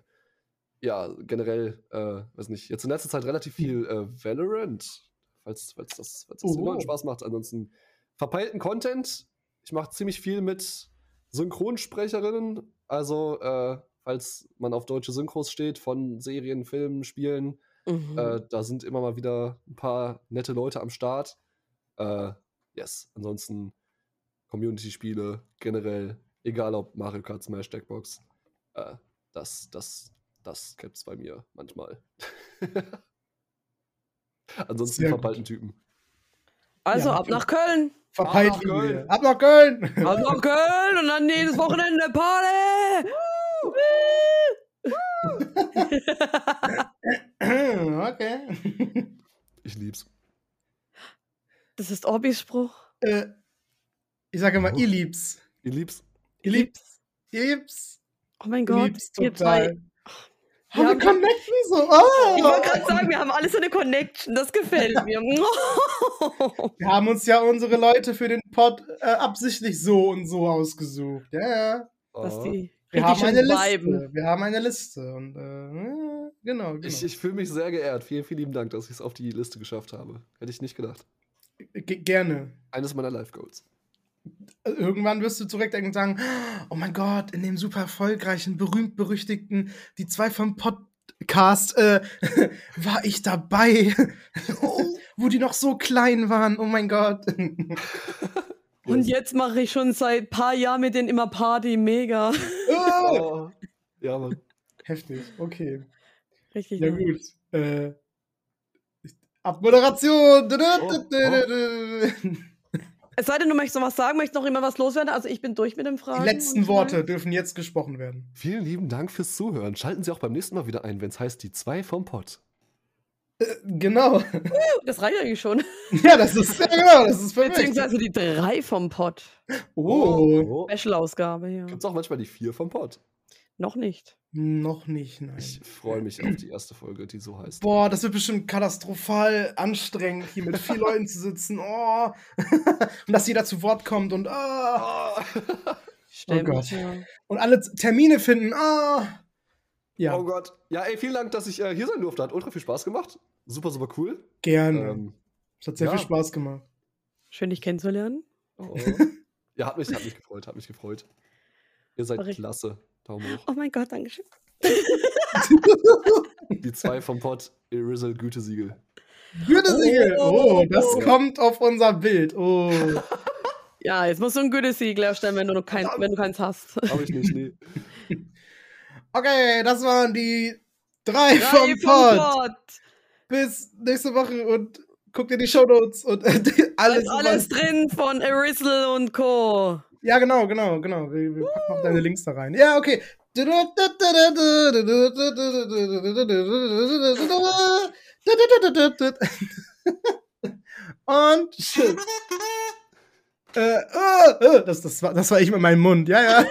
ja, generell, äh, weiß nicht, jetzt in letzter Zeit relativ viel äh, Valorant, falls, falls das, falls das. Leuten Spaß macht. Ansonsten verpeilten Content. Ich mache ziemlich viel mit Synchronsprecherinnen. Also, äh, falls man auf deutsche Synchros steht von Serien, Filmen, Spielen, Mhm. äh, da sind immer mal wieder ein paar nette Leute am Start. Äh, yes, ansonsten Community-Spiele generell, egal ob Mario Kart, Smash, Jackbox, äh, das, das, das gibt's bei mir manchmal. ansonsten Sehr gut. verpeilten Typen. also Ja, ab nach Köln. Verpeilt Ab nach. Köln. Ab nach Köln! Ab nach Köln und dann jedes Wochenende Party. okay. Ich lieb's. Das ist Orbis Spruch. äh, ich sage immer, Oh. ihr liebt's. Ich lieb's. Ihr liebt's. Ihr liebt's. Oh mein Ihr Gott, liebt's ihr total. zwei. Haben wir haben- Connection so? Oh. Ich wollte gerade sagen, wir haben alles so eine Connection. Das gefällt mir. Wir haben uns ja unsere Leute für den Pod äh, absichtlich so und so ausgesucht. Ja, ja. Dass die Wir haben eine Liste. Wir haben eine Liste. Und äh, genau, genau. Ich, ich fühle mich sehr geehrt. Vielen, vielen lieben Dank, dass ich es auf die Liste geschafft habe. Hätte ich nicht gedacht. Ge- Gerne. Eines meiner Life-Goals. Irgendwann wirst du zurückdenken und sagen, oh mein Gott, in dem super erfolgreichen, berühmt-berüchtigten, die zwei vom Podcast, äh, war ich dabei, wo die noch so klein waren, oh mein Gott. Und jetzt mache ich schon seit paar Jahren mit denen immer Party. Mega. oh, Oh. Ja, Mann. heftig, okay. Richtig. Ja gut. Äh, Abmoderation. Es sei denn, du möchtest noch was sagen, möchtest noch immer was loswerden. Also ich bin durch mit den Die Fragen. letzten und- Worte dürfen jetzt gesprochen werden. Vielen lieben Dank fürs Zuhören. Schalten Sie auch beim nächsten Mal wieder ein, wenn es heißt die zwei vom Pott. Genau. Das reicht eigentlich schon. Ja, das ist, ja genau, das ist perfekt. Beziehungsweise die drei vom Pod. Oh, Special-Ausgabe, ja. Gibt es auch manchmal die vier vom Pott. Noch nicht. noch nicht, nein. Ich freue mich auf die erste Folge, die so heißt. Boah, das wird bestimmt katastrophal anstrengend, hier mit vier Leuten zu sitzen. Oh. und dass jeder zu Wort kommt und, oh. Ah. Stimmt. Gott. Ja. und alle Termine finden. Oh. Ja, Oh Gott. Ja, ey, vielen Dank, dass ich äh, hier sein durfte. Hat ultra viel Spaß gemacht. Super, super cool. gerne. Ähm, Es hat sehr ja. viel Spaß gemacht. Schön, dich kennenzulernen. oh. ja, hat mich, hat mich gefreut, hat mich gefreut. Ihr seid richtig- klasse. Daumen hoch. Oh mein Gott, Dankeschön. Die zwei vom Pott, Irizzle Gütesiegel. Gütesiegel. Oh, Oh. das kommt auf unser Bild. Oh. Ja, jetzt musst du ein Gütesiegel erstellen, wenn du, noch kein, wenn du keins hast. Hab ich nicht, nee. Okay, das waren die drei, Drei vom vom Pod. Pod. Bis nächste Woche und guckt in die Shownotes und äh, alles. Alles, alles drin von Arizzle und Co. Ja, genau, genau, genau. Wir, wir packen noch deine Links da rein. Ja, okay. Und tschüss. Äh, äh, äh, das, das, war, das war ich mit meinem Mund. Ja, ja.